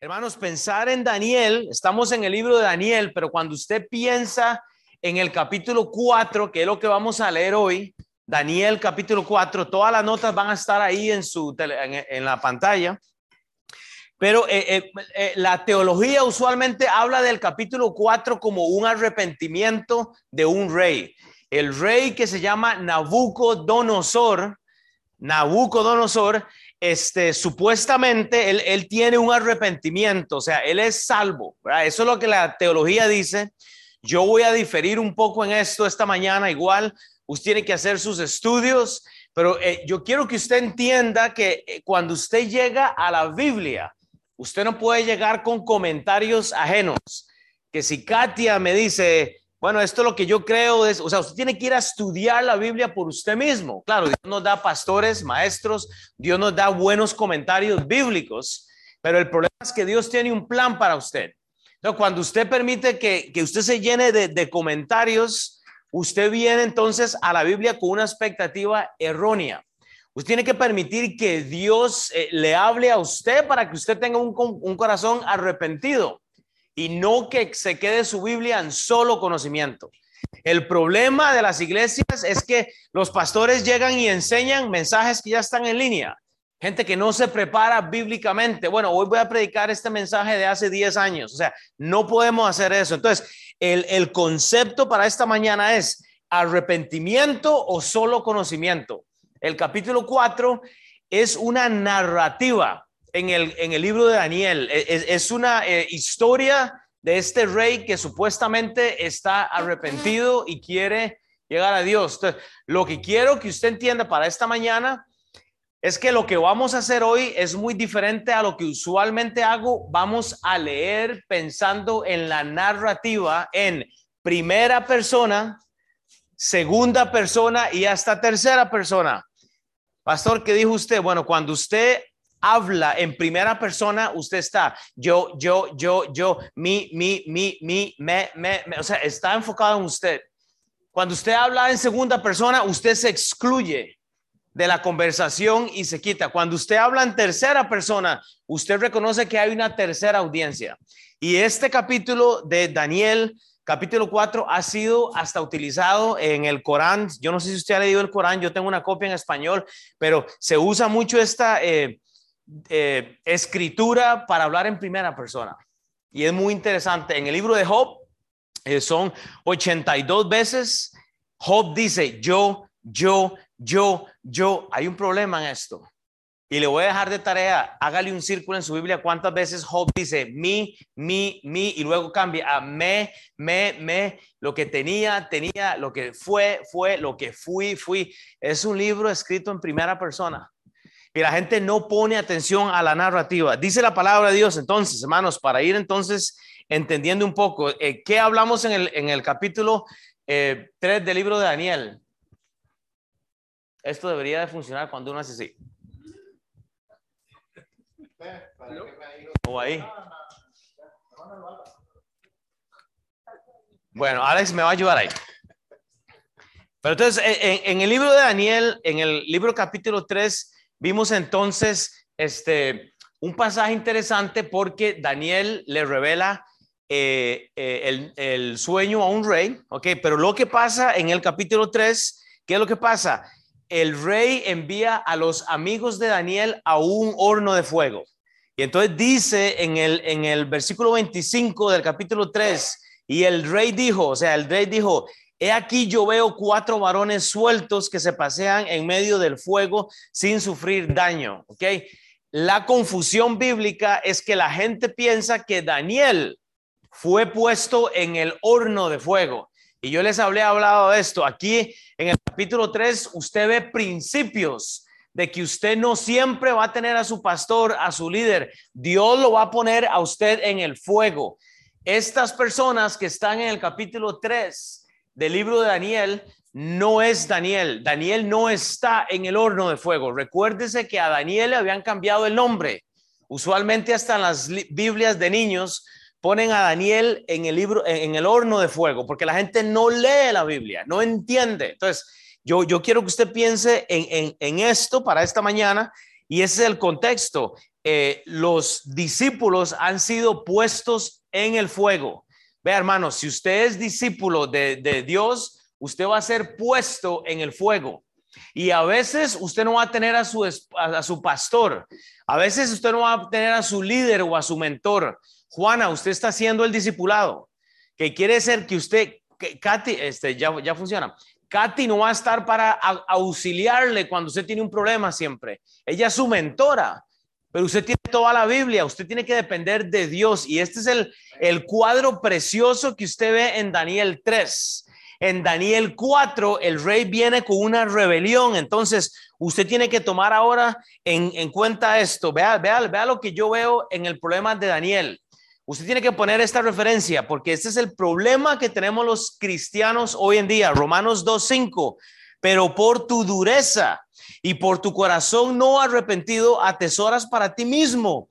Hermanos, pensar en Daniel, estamos en el libro de Daniel, pero cuando usted piensa en el capítulo 4, que es lo que vamos a leer hoy, Daniel capítulo 4, todas las notas van a estar ahí en, su en, la pantalla. Pero eh, eh, eh, la teología usualmente habla del capítulo 4 como un arrepentimiento de un rey. El rey que se llama Nabucodonosor, Nabucodonosor este, supuestamente él, tiene un arrepentimiento, o sea, él es salvo. Eso es lo que la teología dice. Yo voy a diferir un poco en esto esta mañana, igual usted tiene que hacer sus estudios, pero eh, yo quiero que usted entienda que eh, cuando usted llega a la Biblia, usted no puede llegar con comentarios ajenos. Que si Katia me dice, bueno, esto es lo que yo creo, es, o sea, usted tiene que ir a estudiar la Biblia por usted mismo. Claro, Dios nos da pastores, maestros, Dios nos da buenos comentarios bíblicos, pero el problema es que Dios tiene un plan para usted. Entonces, cuando usted permite que, que usted se llene de, de, comentarios, usted viene entonces a la Biblia con una expectativa errónea. Usted tiene que permitir que Dios eh, le hable a usted para que usted tenga un, un corazón arrepentido y no que se quede su Biblia en solo conocimiento. El problema de las iglesias es que los pastores llegan y enseñan mensajes que ya están en línea. Gente que no se prepara bíblicamente. Bueno, hoy voy a predicar este mensaje de hace 10 años. O sea, no podemos hacer eso. Entonces, el, el concepto para esta mañana es arrepentimiento o solo conocimiento. El capítulo 4 es una narrativa en el, en el libro de Daniel. E, es, es una eh, historia de este rey que supuestamente está arrepentido y quiere llegar a Dios. lo que quiero que usted entienda para esta mañana es que lo que vamos a hacer hoy es muy diferente a lo que usualmente hago. Vamos a leer pensando en la narrativa en primera persona, segunda persona y hasta tercera persona. Pastor, ¿qué dijo usted? Bueno, cuando usted habla en primera persona, usted está yo, yo, yo, yo, mi, mi, mi, mi, me, me, me, o sea, está enfocado en usted. Cuando usted habla en segunda persona, usted se excluye de la conversación y se quita. Cuando usted habla en tercera persona, usted reconoce que hay una tercera audiencia. Y este capítulo de Daniel, capítulo 4, ha sido hasta utilizado en el Corán. Yo no sé si usted ha leído el Corán, yo tengo una copia en español, pero se usa mucho esta... Eh, eh, escritura para hablar en primera persona. Y es muy interesante. En el libro de Job eh, son 82 veces. Job dice, yo, yo, yo, yo. Hay un problema en esto. Y le voy a dejar de tarea, hágale un círculo en su Biblia cuántas veces Job dice mi, mi, mi y luego cambia a me, me, me, lo que tenía, tenía, lo que fue, fue, lo que fui, fui. Es un libro escrito en primera persona. Y la gente no pone atención a la narrativa. Dice la palabra de Dios entonces, hermanos, para ir entonces entendiendo un poco, eh, ¿qué hablamos en el, capítulo 3 eh, del libro de Daniel? Esto debería de funcionar cuando uno hace así. O ahí. Bueno, Alex me va a ayudar ahí. Pero entonces, en, en el libro de Daniel, en el libro capítulo 3, Vimos entonces este, un pasaje interesante porque Daniel le revela eh, eh, el, sueño a un rey, ¿ok? Pero lo que pasa en el capítulo 3, ¿qué es lo que pasa? El rey envía a los amigos de Daniel a un horno de fuego. Y entonces dice en el, en el versículo 25 del capítulo 3, y el rey dijo, o sea, el rey dijo, He aquí yo veo cuatro varones sueltos que se pasean en medio del fuego sin sufrir daño. ¿Ok? La confusión bíblica es que la gente piensa que Daniel fue puesto en el horno de fuego. Y yo les hablé hablado de esto. Aquí en el capítulo 3 usted ve principios de que usted no siempre va a tener a su pastor, a su líder. Dios lo va a poner a usted en el fuego. Estas personas que están en el capítulo 3 del libro de Daniel no es Daniel. Daniel no está en el horno de fuego. Recuérdese que a Daniel le habían cambiado el nombre. Usualmente hasta en las Biblias de niños ponen a Daniel en el libro, en el horno de fuego, porque la gente no lee la Biblia, no entiende. Entonces, yo, yo quiero que usted piense en, en, esto para esta mañana Y ese es el contexto. Eh, los discípulos han sido puestos en el fuego. Vea, hermanos, si usted es discípulo de, Dios, usted va a ser puesto en el fuego. Y a veces usted no va a tener a su, a, su pastor, a veces usted no va a tener a su líder o a su mentor. Juana, usted está haciendo el discipulado, que quiere ser que usted, que, Katy, este, ya, ya funciona. Katy no va a estar para auxiliarle cuando usted tiene un problema siempre. Ella es su mentora, pero usted tiene toda la Biblia, usted tiene que depender de Dios. Y este es el, el cuadro precioso que usted ve en Daniel 3. En Daniel 4, el rey viene con una rebelión. Entonces, usted tiene que tomar ahora en, cuenta esto. Vea, vea, vea lo que yo veo en el problema de Daniel. Usted tiene que poner esta referencia porque este es el problema que tenemos los cristianos hoy en día. Romanos 2.5. Pero por tu dureza y por tu corazón no arrepentido atesoras para ti mismo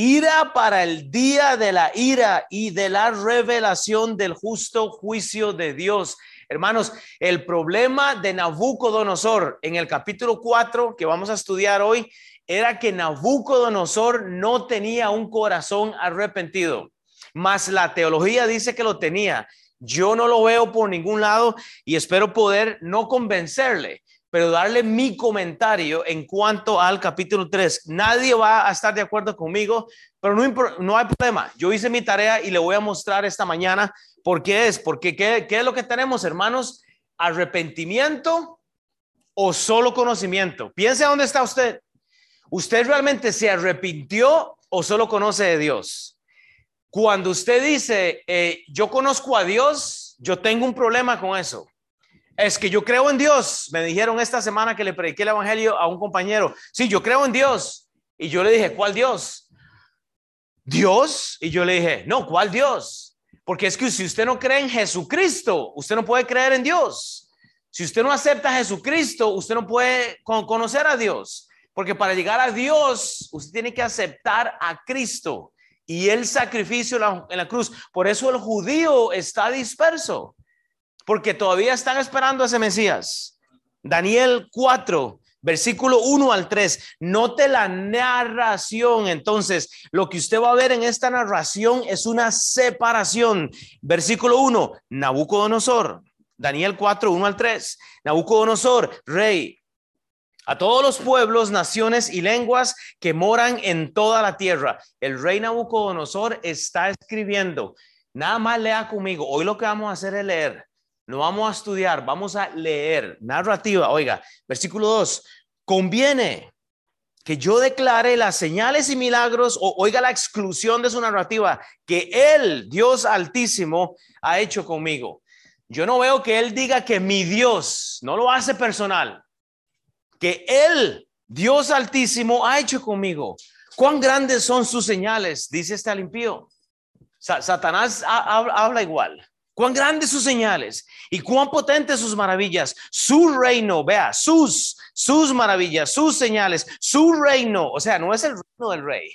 ira para el día de la ira y de la revelación del justo juicio de Dios. Hermanos, el problema de Nabucodonosor en el capítulo 4 que vamos a estudiar hoy era que Nabucodonosor no tenía un corazón arrepentido, mas la teología dice que lo tenía. Yo no lo veo por ningún lado y espero poder no convencerle, pero darle mi comentario en cuanto al capítulo 3. Nadie va a estar de acuerdo conmigo, pero no, no hay problema. Yo hice mi tarea y le voy a mostrar esta mañana por qué es, porque ¿qué, qué es lo que tenemos, hermanos? Arrepentimiento o solo conocimiento. Piense dónde está usted. ¿Usted realmente se arrepintió o solo conoce de Dios? Cuando usted dice, eh, yo conozco a Dios, yo tengo un problema con eso. Es que yo creo en Dios. Me dijeron esta semana que le prediqué el Evangelio a un compañero. Sí, yo creo en Dios. Y yo le dije, ¿cuál Dios? Dios. Y yo le dije, no, ¿cuál Dios? Porque es que si usted no cree en Jesucristo, usted no puede creer en Dios. Si usted no acepta a Jesucristo, usted no puede conocer a Dios. Porque para llegar a Dios, usted tiene que aceptar a Cristo y el sacrificio en la cruz. Por eso el judío está disperso porque todavía están esperando a ese Mesías. Daniel 4, versículo 1 al 3. Note la narración. Entonces, lo que usted va a ver en esta narración es una separación. Versículo 1, Nabucodonosor. Daniel 4, 1 al 3. Nabucodonosor, rey, a todos los pueblos, naciones y lenguas que moran en toda la tierra. El rey Nabucodonosor está escribiendo. Nada más lea conmigo. Hoy lo que vamos a hacer es leer. No vamos a estudiar, vamos a leer. Narrativa, oiga, versículo 2. Conviene que yo declare las señales y milagros, o oiga la exclusión de su narrativa, que Él, Dios Altísimo, ha hecho conmigo. Yo no veo que Él diga que mi Dios, no lo hace personal, que Él, Dios Altísimo, ha hecho conmigo. ¿Cuán grandes son sus señales? Dice este limpio. Satanás habla igual. Cuán grandes sus señales y cuán potentes sus maravillas. Su reino, vea, sus, sus maravillas, sus señales, su reino. O sea, no es el reino del rey.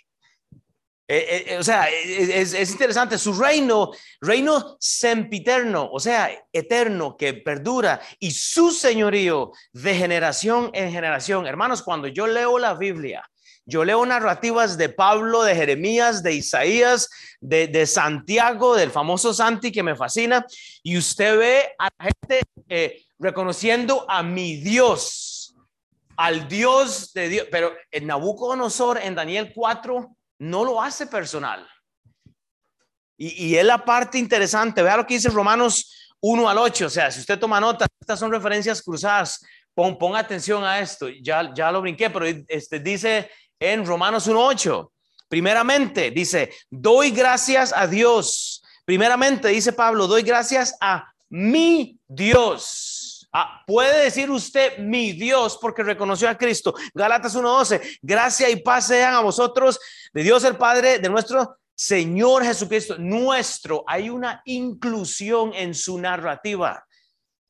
Eh, eh, eh, o sea, es, es, interesante, su reino, reino sempiterno, o sea, eterno, que perdura, y su señorío de generación en generación. Hermanos, cuando yo leo la Biblia, yo leo narrativas de Pablo, de Jeremías, de Isaías, de, Santiago, del famoso Santi que me fascina, y usted ve a la gente reconociendo a mi Dios, al Dios de Dios, pero en Nabucodonosor, en Daniel 4, no lo hace personal. Y, y es la parte interesante, vea lo que dice Romanos 1 al 8, o sea, si usted toma nota, estas son referencias cruzadas, pon, pon atención a esto, ya, ya lo brinqué, pero este, dice en Romanos 1.8. Primeramente, dice, doy gracias a Dios. Primeramente, dice Pablo, doy gracias a mi Dios. Ah, puede decir usted mi Dios porque reconoció a Cristo. Galatas 1.12, gracia y paz sean a vosotros de Dios el Padre, de nuestro Señor Jesucristo, nuestro. Hay una inclusión en su narrativa.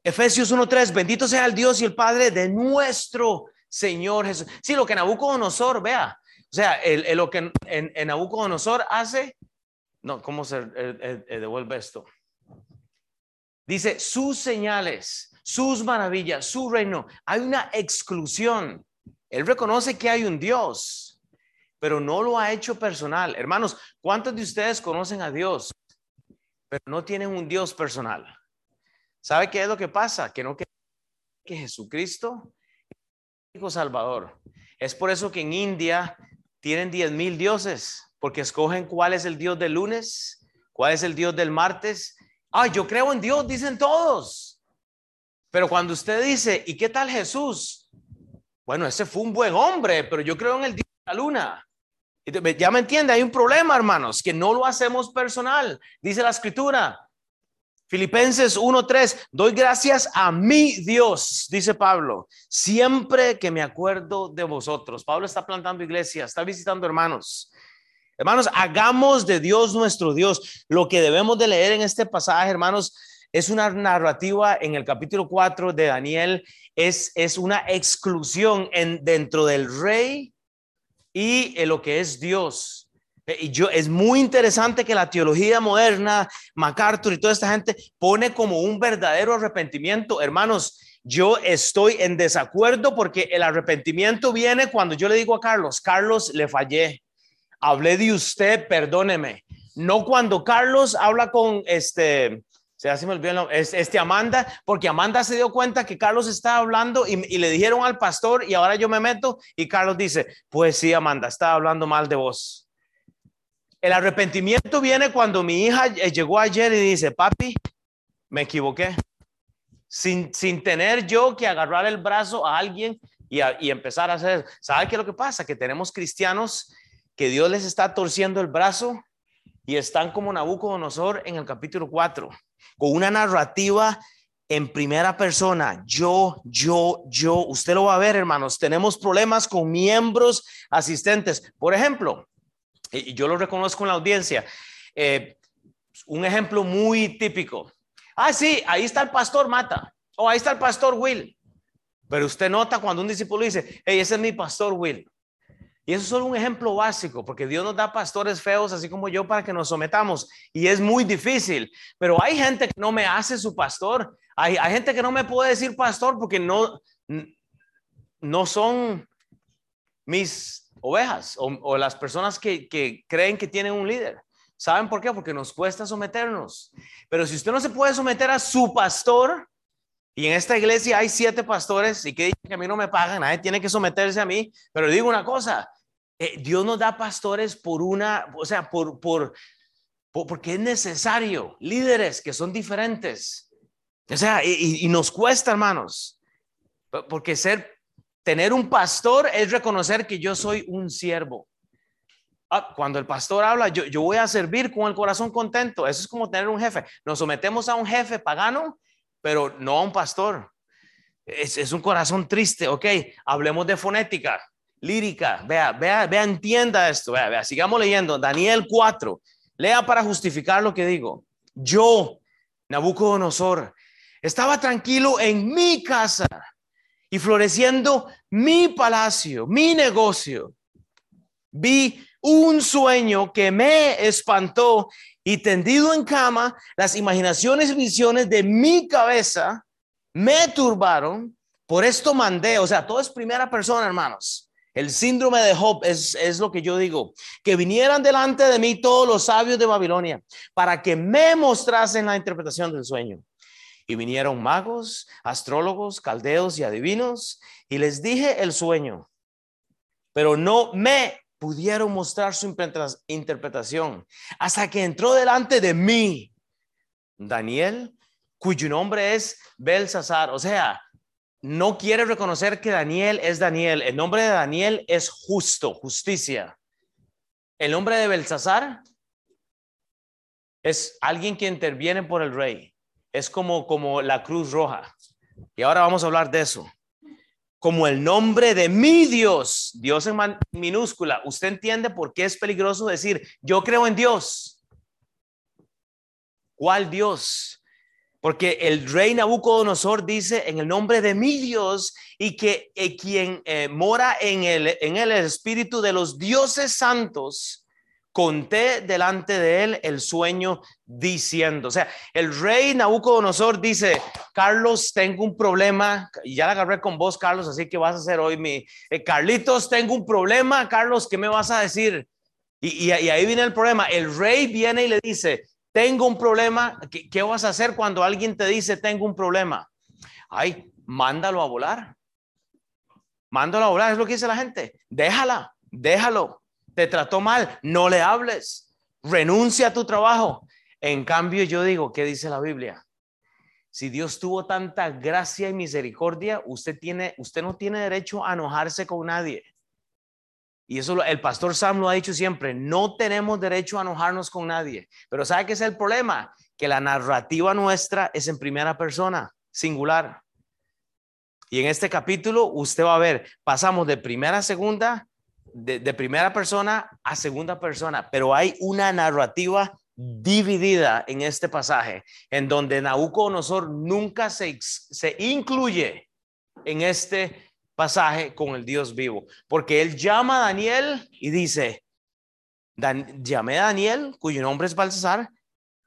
Efesios 1.3, bendito sea el Dios y el Padre de nuestro Señor Jesús. Sí, lo que Nabucodonosor, vea, o sea, el, lo que en, Nabucodonosor hace, no, ¿cómo se devuelve esto? Dice, sus señales, sus maravillas, su reino. Hay una exclusión. Él reconoce que hay un Dios, pero no lo ha hecho personal. Hermanos, ¿cuántos de ustedes conocen a Dios, pero no tienen un Dios personal? ¿Sabe qué es lo que pasa? Que no que Jesucristo es el Salvador. Es por eso que en India tienen diez mil dioses, porque escogen cuál es el Dios del lunes, cuál es el Dios del martes. Ah, yo creo en Dios, dicen todos. Pero cuando usted dice, ¿y qué tal Jesús? Bueno, ese fue un buen hombre, pero yo creo en el Dios de la luna. Ya me entiende, hay un problema, hermanos, que no lo hacemos personal. Dice la escritura, Filipenses 1:3, doy gracias a mi Dios, dice Pablo, siempre que me acuerdo de vosotros. Pablo está plantando iglesia, está visitando hermanos. Hermanos, hagamos de Dios nuestro Dios. Lo que debemos de leer en este pasaje, hermanos, es una narrativa en el capítulo 4 de Daniel, es, es una exclusión en, dentro del rey y en lo que es Dios. Eh, y yo, es muy interesante que la teología moderna, MacArthur y toda esta gente pone como un verdadero arrepentimiento. Hermanos, yo estoy en desacuerdo porque el arrepentimiento viene cuando yo le digo a Carlos, Carlos, le fallé, hablé de usted, perdóneme. No cuando Carlos habla con este, se me olvidó, este Amanda, porque Amanda se dio cuenta que Carlos estaba hablando y, y, le dijeron al pastor y ahora yo me meto y Carlos dice, pues sí, Amanda, estaba hablando mal de vos. El arrepentimiento viene cuando mi hija eh, llegó ayer y dice, papi, me equivoqué. Sin, sin tener yo que agarrar el brazo a alguien y, y empezar a hacer, ¿sabe qué es lo que pasa? Que tenemos cristianos que Dios les está torciendo el brazo y están como Nabucodonosor en el capítulo 4, con una narrativa en primera persona, yo, yo, yo, usted lo va a ver, hermanos, tenemos problemas con miembros asistentes. Por ejemplo, y yo lo reconozco en la audiencia, eh, un ejemplo muy típico. Ah, sí, ahí está el pastor Mata, o ahí está el pastor Will. Pero usted nota cuando un discípulo dice, hey, ese es mi pastor Will. Y eso es solo un ejemplo básico, porque Dios nos da pastores feos, así como yo, para que nos sometamos. Y es muy difícil. Pero hay gente que no me hace su pastor. Hay, gente que no me puede decir pastor porque no, no son mis ovejas o, o las personas que, que creen que tienen un líder. ¿Saben por qué? Porque nos cuesta someternos. Pero si usted no se puede someter a su pastor, y en esta iglesia hay siete pastores y que que a mí no me pagan, nadie tiene que someterse a mí. Pero digo una cosa, eh, Dios nos da pastores por una, o sea, por, por, porque es necesario, líderes que son diferentes. O sea, y, nos cuesta, hermanos, porque ser, tener un pastor es reconocer que yo soy un siervo. Ah, cuando el pastor habla, yo, yo voy a servir con el corazón contento. Eso es como tener un jefe. Nos sometemos a un jefe pagano pero no a un pastor. Es, un corazón triste, ok. Hablemos de fonética, lírica. Vea, vea, vea, entienda esto. Vea, vea, sigamos leyendo. Daniel 4. Lea para justificar lo que digo. Yo, Nabucodonosor, estaba tranquilo en mi casa y floreciendo mi palacio, mi negocio. Vi un sueño que me espantó y tendido en cama, las imaginaciones y visiones de mi cabeza me turbaron. Por esto mandé, o sea, todo es primera persona, hermanos. El síndrome de Job es, es lo que yo digo, que vinieran delante de mí todos los sabios de Babilonia para que me mostrasen la interpretación del sueño. Y vinieron magos, astrólogos, caldeos y adivinos, y les dije el sueño, pero no me pudieron mostrar su interpretación hasta que entró delante de mí Daniel, cuyo nombre es Belsasar. O sea, no quiere reconocer que Daniel es Daniel. El nombre de Daniel es justo, justicia. El nombre de Belsasar es alguien que interviene por el rey. Es como, como la cruz roja. Y ahora vamos a hablar de eso como el nombre de mi Dios, Dios en minúscula. ¿Usted entiende por qué es peligroso decir, yo creo en Dios? ¿Cuál Dios? Porque el rey Nabucodonosor dice en el nombre de mi Dios y que quien eh, mora en el, en el espíritu de los dioses santos, conté delante de él el sueño diciendo, o sea, el rey Nabucodonosor dice, Carlos, tengo un problema, ya la agarré con vos, Carlos, así que vas a hacer hoy mi, eh, Carlitos, tengo un problema, Carlos, ¿qué me vas a decir? Y, ahí viene el problema, el rey viene y le dice, tengo un problema, ¿Qué, ¿qué vas a hacer cuando alguien te dice, tengo un problema? Ay, mándalo a volar. Mándalo a volar, es lo que dice la gente. Déjala, déjalo te trató mal, no le hables, renuncia a tu trabajo. En cambio, yo digo, ¿qué dice la Biblia? Si Dios tuvo tanta gracia y misericordia, usted tiene, usted no tiene derecho a enojarse con nadie. Y eso el pastor Sam lo ha dicho siempre, no tenemos derecho a enojarnos con nadie. Pero ¿sabe qué es el problema? Que la narrativa nuestra es en primera persona, singular. Y en este capítulo usted va a ver, pasamos de primera a segunda de, primera persona a segunda persona, pero hay una narrativa dividida en este pasaje, en donde Nabucodonosor nunca se, se incluye en este pasaje con el Dios vivo, porque él llama a Daniel y dice, llamé a Daniel, cuyo nombre es Balsasar,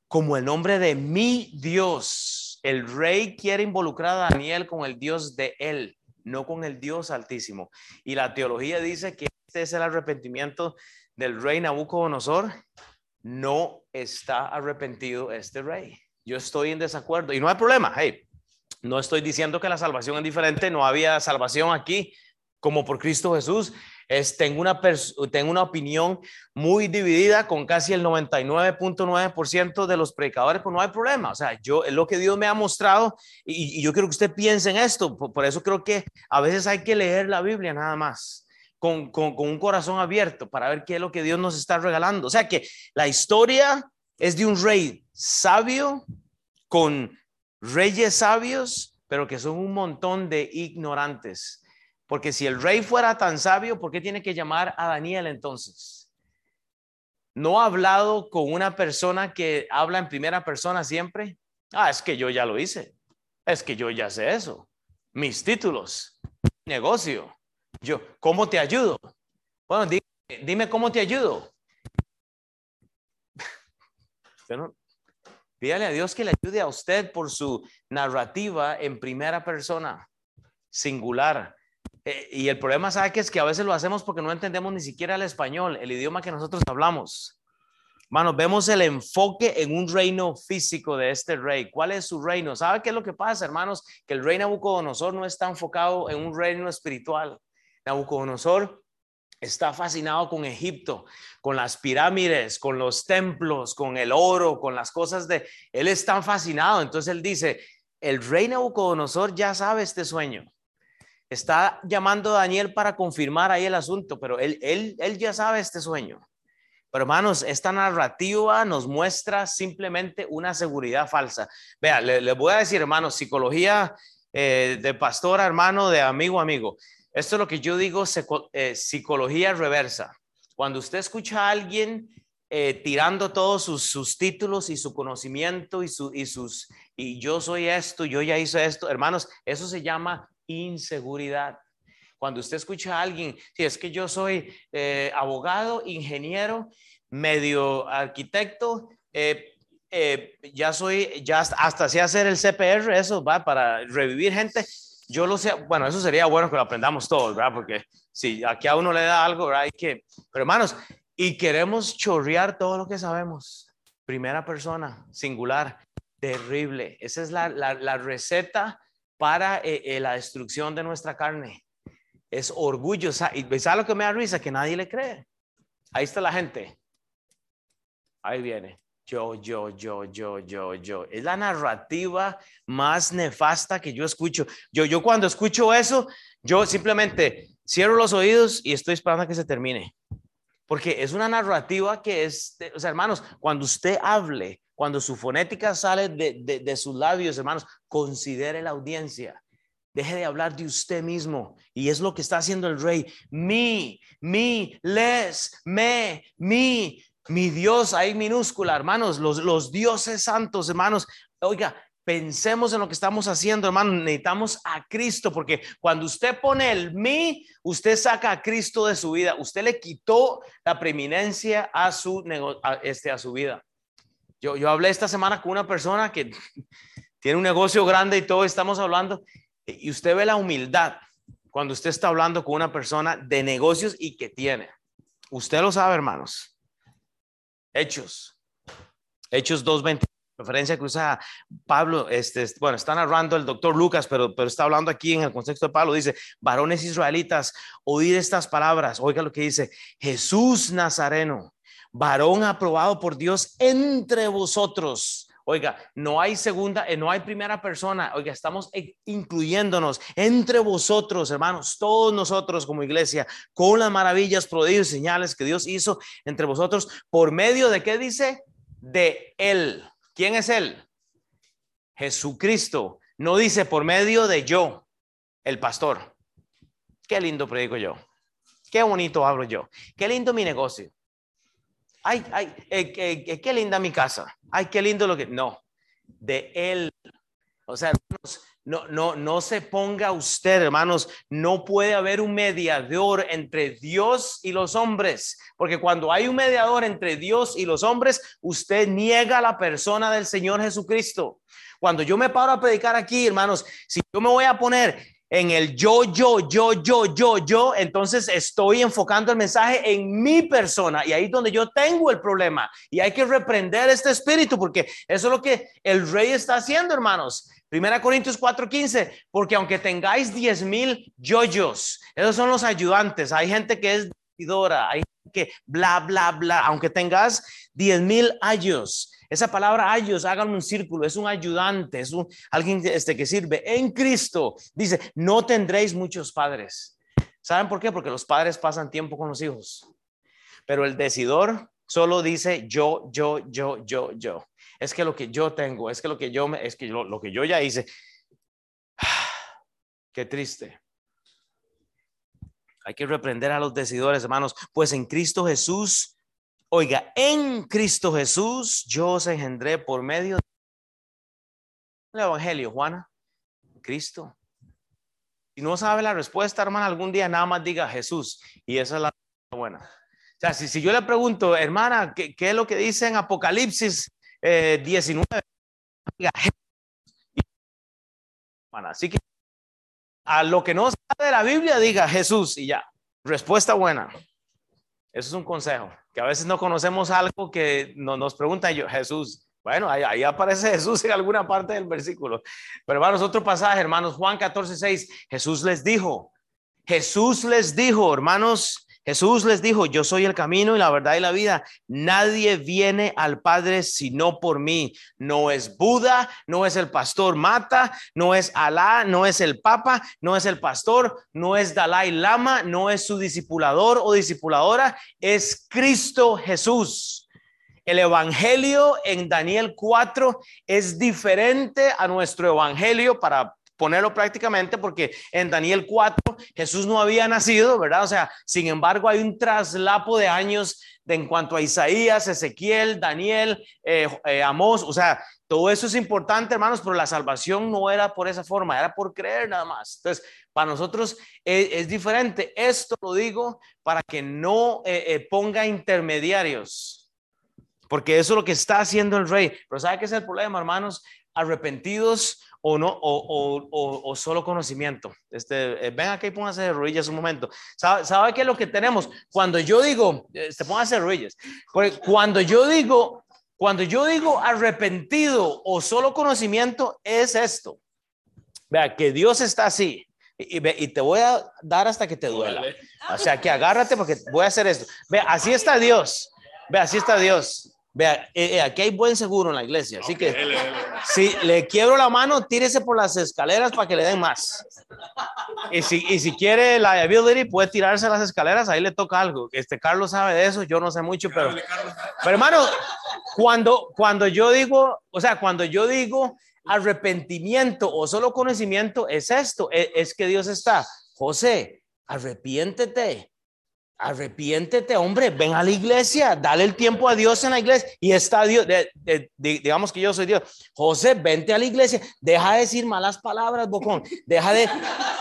como el nombre de mi Dios. El rey quiere involucrar a Daniel con el Dios de él, no con el Dios altísimo. Y la teología dice que es el arrepentimiento del rey Nabucodonosor, no está arrepentido este rey. Yo estoy en desacuerdo y no hay problema. Hey, no estoy diciendo que la salvación es diferente, no había salvación aquí como por Cristo Jesús. Es, tengo, una tengo una opinión muy dividida con casi el 99.9% de los predicadores, pues no hay problema. O sea, yo es lo que Dios me ha mostrado y, yo quiero que usted piense en esto. por, eso creo que a veces hay que leer la Biblia nada más con, un corazón abierto para ver qué es lo que Dios nos está regalando. O sea que la historia es de un rey sabio con reyes sabios, pero que son un montón de ignorantes. Porque si el rey fuera tan sabio, ¿por qué tiene que llamar a Daniel entonces? ¿No ha hablado con una persona que habla en primera persona siempre? Ah, es que yo ya lo hice. Es que yo ya sé eso. Mis títulos, negocio. Yo, ¿cómo te ayudo? Bueno, dime, cómo te ayudo. pídale a Dios que le ayude a usted por su narrativa en primera persona, singular. Eh, y el problema, ¿sabe que Es que a veces lo hacemos porque no entendemos ni siquiera el español, el idioma que nosotros hablamos. Hermanos, vemos el enfoque en un reino físico de este rey. ¿Cuál es su reino? ¿Sabe qué es lo que pasa, hermanos? Que el rey Nabucodonosor no está enfocado en un reino espiritual. Nabucodonosor está fascinado con Egipto, con las pirámides, con los templos, con el oro, con las cosas de... Él es tan fascinado. Entonces él dice, el rey Nabucodonosor ya sabe este sueño. Está llamando a Daniel para confirmar ahí el asunto, pero él, él, él ya sabe este sueño. Pero hermanos, esta narrativa nos muestra simplemente una seguridad falsa. Vea, le, voy a decir, hermanos, psicología eh, de pastor, hermano, de amigo, amigo. Esto es lo que yo digo eh, psicología reversa. Cuando usted escucha a alguien eh, tirando todos sus, títulos y su conocimiento y, su, y sus, y yo soy esto, yo ya hice esto, hermanos, eso se llama inseguridad. Cuando usted escucha a alguien, si es que yo soy eh, abogado, ingeniero, medio arquitecto, ya soy, ya hasta sé hacer el CPR, eso va para revivir gente, yo lo sé, bueno, eso sería bueno que lo aprendamos todos, ¿verdad? Porque si aquí a uno le da algo. Hay que, pero hermanos, y queremos chorrear todo lo que sabemos. Primera persona, singular, terrible. Esa es la, la, receta para eh, eh, la destrucción de nuestra carne. Es orgullo. ¿Y sabes lo que me da risa? Que nadie le cree. Ahí está la gente. Ahí viene yo, yo, yo, yo, yo, yo. Es la narrativa más nefasta que yo escucho. Yo, yo cuando escucho eso, yo simplemente cierro los oídos y estoy esperando a que se termine. Porque es una narrativa que es, o sea, hermanos, cuando usted hable, cuando su fonética sale de, de, de sus labios, hermanos, considere la audiencia. Deje de hablar de usted mismo. Y es lo que está haciendo el rey. Mi, mi, les, me, mi. Mi Dios, ahí minúscula, hermanos, los, los dioses santos, hermanos. Oiga, pensemos en lo que estamos haciendo, hermano. Necesitamos a Cristo, porque cuando usted pone el mí, usted saca a Cristo de su vida. Usted le quitó la preeminencia a su, este, a su vida. Yo, yo hablé esta semana con una persona que tiene un negocio grande y todo, estamos hablando, y usted ve la humildad cuando usted está hablando con una persona de negocios y que tiene. Usted lo sabe, hermanos. Hechos. Hechos 2.20 referencia que usa Pablo, este, bueno, está narrando el doctor Lucas, pero, pero está hablando aquí en el contexto de Pablo, dice, varones israelitas, oíd estas palabras, oiga lo que dice, Jesús Nazareno, varón aprobado por Dios entre vosotros. Oiga, no hay segunda, eh, no hay primera persona. Oiga, estamos incluyéndonos entre vosotros, hermanos, todos nosotros como iglesia, con las maravillas, prodigios y señales que Dios hizo entre vosotros por medio de qué dice? De Él. ¿Quién es Él? Jesucristo. No dice por medio de yo, el pastor. Qué lindo predico yo. Qué bonito hablo yo. Qué lindo mi negocio. Ay, ay, eh, eh, qué linda mi casa. Ay, qué lindo lo que. No, de Él. O sea, hermanos, no, no, no se ponga usted, hermanos, no puede haber un mediador entre Dios y los hombres, porque cuando hay un mediador entre Dios y los hombres, usted niega la persona del Señor Jesucristo. Cuando yo me paro a predicar aquí, hermanos, si yo me voy a poner en el yo, yo, yo, yo, yo, yo, entonces estoy enfocando el mensaje en mi persona y ahí es donde yo tengo el problema y hay que reprender este espíritu porque eso es lo que el rey está haciendo, hermanos. Primera Corintios 4:15, porque aunque tengáis diez mil yoyos, esos son los ayudantes, hay gente que es hay que bla, bla, bla, aunque tengas diez mil ayos, esa palabra ayos, hagan un círculo, es un ayudante, es un, alguien este, que sirve en Cristo. Dice, no tendréis muchos padres. ¿Saben por qué? Porque los padres pasan tiempo con los hijos. Pero el decidor solo dice yo, yo, yo, yo, yo. Es que lo que yo tengo, es que lo que yo, me, es que lo, lo que yo ya hice. Qué triste. Hay que reprender a los decidores, hermanos, pues en Cristo Jesús Oiga, en Cristo Jesús yo os engendré por medio del Evangelio, Juana. Cristo. Si no sabe la respuesta, hermana, algún día nada más diga Jesús. Y esa es la buena. O sea, si, yo le pregunto, hermana, ¿qué, es lo que dice en Apocalipsis 19? Eh, diga así que a lo que no sabe de la Biblia, diga Jesús y ya. Respuesta buena. Eso es un consejo, que a veces no conocemos algo que no, nos pregunta yo, Jesús. Bueno, ahí, aparece Jesús en alguna parte del versículo. Pero hermanos, otro pasaje, hermanos, Juan 14, 6, Jesús les dijo, Jesús les dijo, hermanos, Jesús les dijo, yo soy el camino y la verdad y la vida. Nadie viene al Padre sino por mí. No es Buda, no es el pastor Mata, no es Alá, no es el Papa, no es el pastor, no es Dalai Lama, no es su discipulador o discipuladora, es Cristo Jesús. El Evangelio en Daniel 4 es diferente a nuestro Evangelio para ponerlo prácticamente porque en Daniel 4 Jesús no había nacido, ¿verdad? O sea, sin embargo hay un traslapo de años de, en cuanto a Isaías, Ezequiel, Daniel, eh, eh, Amós, o sea, todo eso es importante, hermanos, pero la salvación no era por esa forma, era por creer nada más. Entonces, para nosotros es, diferente. Esto lo digo para que no eh, ponga intermediarios, porque eso es lo que está haciendo el rey. Pero ¿sabe qué es el problema, hermanos? Arrepentidos o no, o, solo conocimiento. Este, eh, ven aquí y póngase de rodillas un momento. ¿Sabe, ¿Sabe, qué es lo que tenemos? Cuando yo digo, se este, póngase de rodillas, cuando yo digo, cuando yo digo arrepentido o solo conocimiento, es esto. Vea, que Dios está así. Y, y, te voy a dar hasta que te duela. O sea, que agárrate porque voy a hacer esto. Vea, así está Dios. Vea, así está Dios. Vea, eh, eh, aquí hay buen seguro en la iglesia, así que si le quiebro la mano, tírese por las escaleras para que le den más. Y si, y si quiere liability, puede tirarse las escaleras, ahí le toca algo. Este Carlos sabe de eso, yo no sé mucho, pero, pero hermano, cuando, cuando yo digo, o sea, cuando yo digo arrepentimiento o solo conocimiento, es esto, es, es que Dios está, José, arrepiéntete Arrepiéntete, hombre, ven a la iglesia, dale el tiempo a Dios en la iglesia y está Dios, digamos que yo soy Dios. José, vente a la iglesia, deja de decir malas palabras, bocón, deja de,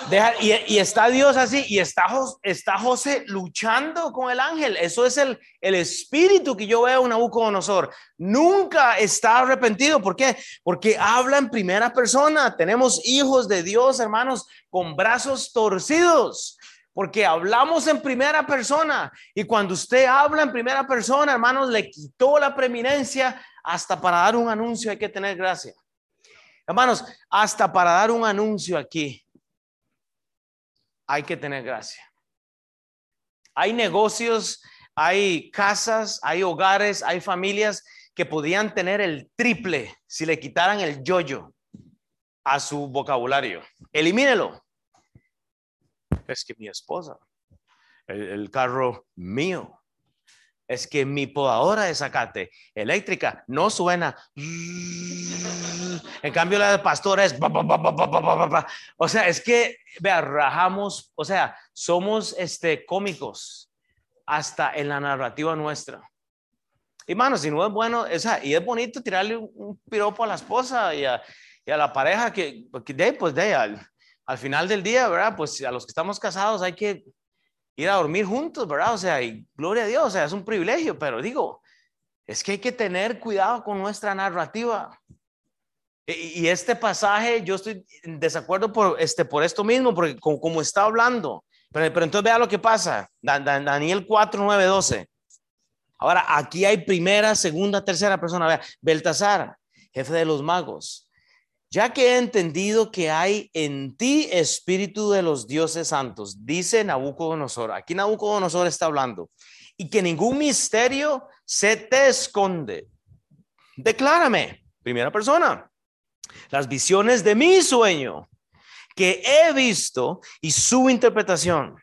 deja, y, está Dios así y está, está José luchando con el ángel. Eso es el, el espíritu que yo veo en Nabucodonosor. Nunca está arrepentido. ¿Por qué? Porque habla en primera persona. Tenemos hijos de Dios, hermanos, con brazos torcidos porque hablamos en primera persona y cuando usted habla en primera persona, hermanos, le quitó la preeminencia hasta para dar un anuncio hay que tener gracia. Hermanos, hasta para dar un anuncio aquí hay que tener gracia. Hay negocios, hay casas, hay hogares, hay familias que podían tener el triple si le quitaran el yoyo a su vocabulario. Elimínelo es que mi esposa, el, carro mío, es que mi podadora de zacate eléctrica no suena. En cambio, la de pastor es. O sea, es que, vea, rajamos, o sea, somos este, cómicos hasta en la narrativa nuestra. Y mano, si no es bueno, o sea, y es bonito tirarle un, piropo a la esposa y a, la pareja que, de, pues de al, al final del día, ¿verdad? Pues a los que estamos casados hay que ir a dormir juntos, ¿verdad? O sea, y gloria a Dios, o sea, es un privilegio, pero digo, es que hay que tener cuidado con nuestra narrativa. Y, este pasaje, yo estoy en desacuerdo por, este, por esto mismo, porque como, está hablando, pero, pero, entonces vea lo que pasa, Daniel 4, 9, 12. Ahora, aquí hay primera, segunda, tercera persona. Vea, Beltasar, jefe de los magos, ya que he entendido que hay en ti espíritu de los dioses santos, dice Nabucodonosor, aquí Nabucodonosor está hablando, y que ningún misterio se te esconde. Declárame, primera persona, las visiones de mi sueño que he visto y su interpretación.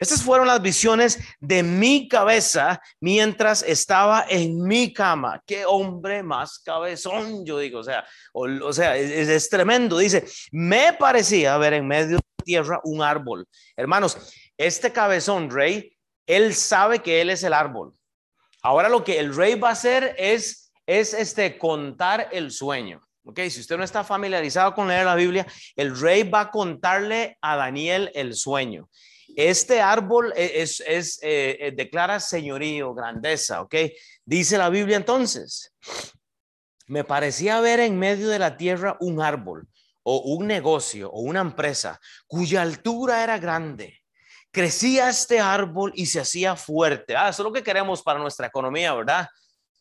Estas fueron las visiones de mi cabeza mientras estaba en mi cama. Qué hombre más cabezón, yo digo, o sea, o, sea, es, tremendo. Dice, me parecía ver en medio de la tierra un árbol. Hermanos, este cabezón, rey, él sabe que él es el árbol. Ahora lo que el rey va a hacer es, es este, contar el sueño. Ok, si usted no está familiarizado con leer la Biblia, el rey va a contarle a Daniel el sueño. Este árbol e, es, eh, eh, declara señorío, grandeza, ¿ok? Dice la Biblia entonces, me parecía ver en medio de la tierra un árbol o un negocio o una empresa cuya altura era grande. Crecía este árbol y se hacía fuerte. Ah, eso es lo que queremos para nuestra economía, ¿verdad?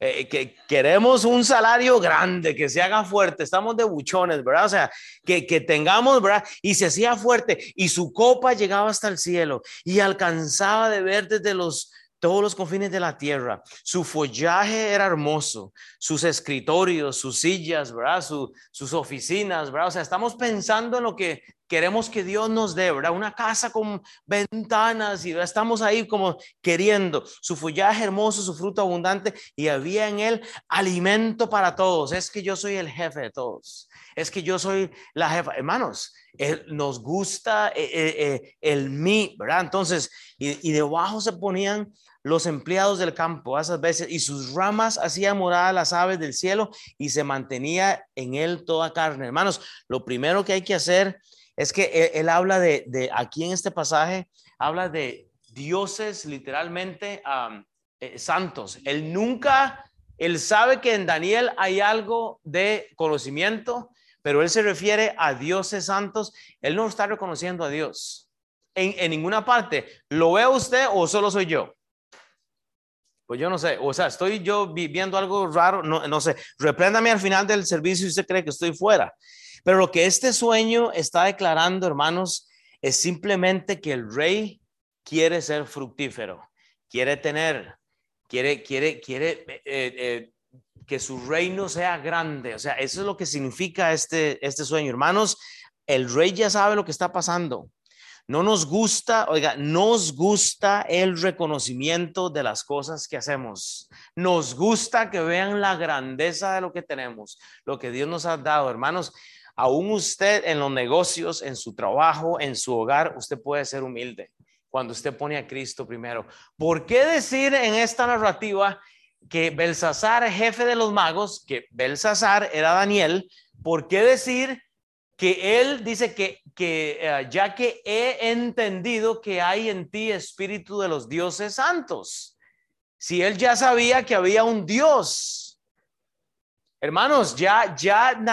Eh, que queremos un salario grande, que se haga fuerte, estamos de buchones, ¿verdad? O sea, que, que tengamos, ¿verdad? Y se hacía fuerte y su copa llegaba hasta el cielo y alcanzaba de ver desde los todos los confines de la tierra. Su follaje era hermoso, sus escritorios, sus sillas, ¿verdad? sus oficinas, ¿verdad? O sea, estamos pensando en lo que queremos que Dios nos dé, ¿verdad? Una casa con ventanas y estamos ahí como queriendo su follaje hermoso, su fruto abundante y había en él alimento para todos. Es que yo soy el jefe de todos. Es que yo soy la jefa. Hermanos, nos gusta eh, eh, eh, el mí, ¿verdad? Entonces, y, y debajo se ponían los empleados del campo a esas veces y sus ramas hacían morada las aves del cielo y se mantenía en él toda carne. Hermanos, lo primero que hay que hacer es que él, habla de, aquí en este pasaje, habla de dioses literalmente eh, santos. Él nunca, él sabe que en Daniel hay algo de conocimiento, pero él se refiere a dioses santos. Él no está reconociendo a Dios en, en ninguna parte. ¿Lo ve usted o solo soy yo? Pues yo no sé, o sea, estoy yo viendo algo raro, no, no sé, repréndame al final del servicio si usted cree que estoy fuera. Pero lo que este sueño está declarando, hermanos, es simplemente que el rey quiere ser fructífero, quiere tener, quiere, quiere, quiere eh, eh, que su reino sea grande. O sea, eso es lo que significa este, este sueño. Hermanos, el rey ya sabe lo que está pasando. No nos gusta, oiga, nos gusta el reconocimiento de las cosas que hacemos. Nos gusta que vean la grandeza de lo que tenemos, lo que Dios nos ha dado, hermanos. Aún usted en los negocios, en su trabajo, en su hogar, usted puede ser humilde cuando usted pone a Cristo primero. ¿Por qué decir en esta narrativa que Belsasar, jefe de los magos, que Belsasar era Daniel? ¿Por qué decir que él dice que, que eh, ya que he entendido que hay en ti espíritu de los dioses santos? Si él ya sabía que había un Dios. Hermanos, ya, ya,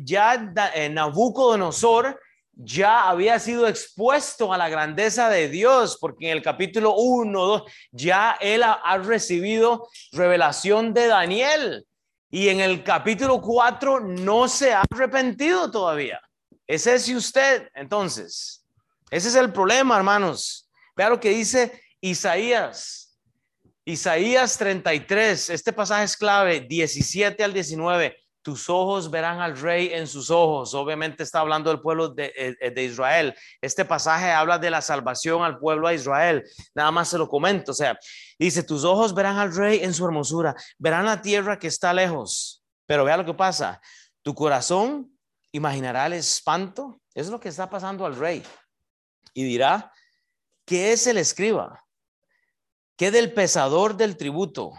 ya eh, Nabucodonosor ya había sido expuesto a la grandeza de Dios, porque en el capítulo 1, 2, ya él ha, recibido revelación de Daniel. Y en el capítulo 4 no se ha arrepentido todavía. Ese es usted, entonces. Ese es el problema, hermanos. Vea lo que dice Isaías. Isaías 33, este pasaje es clave, 17 al 19 tus ojos verán al rey en sus ojos. Obviamente está hablando del pueblo eh, eh, de, Israel. Este pasaje habla de la salvación al pueblo de Israel. Nada más se lo comento. O sea, dice, tus ojos verán al rey en su hermosura, verán la tierra que está lejos. Pero vea lo que pasa. Tu corazón imaginará el espanto. Es lo que está pasando al rey. Y dirá, ¿qué es el escriba? ¿Qué del pesador del tributo?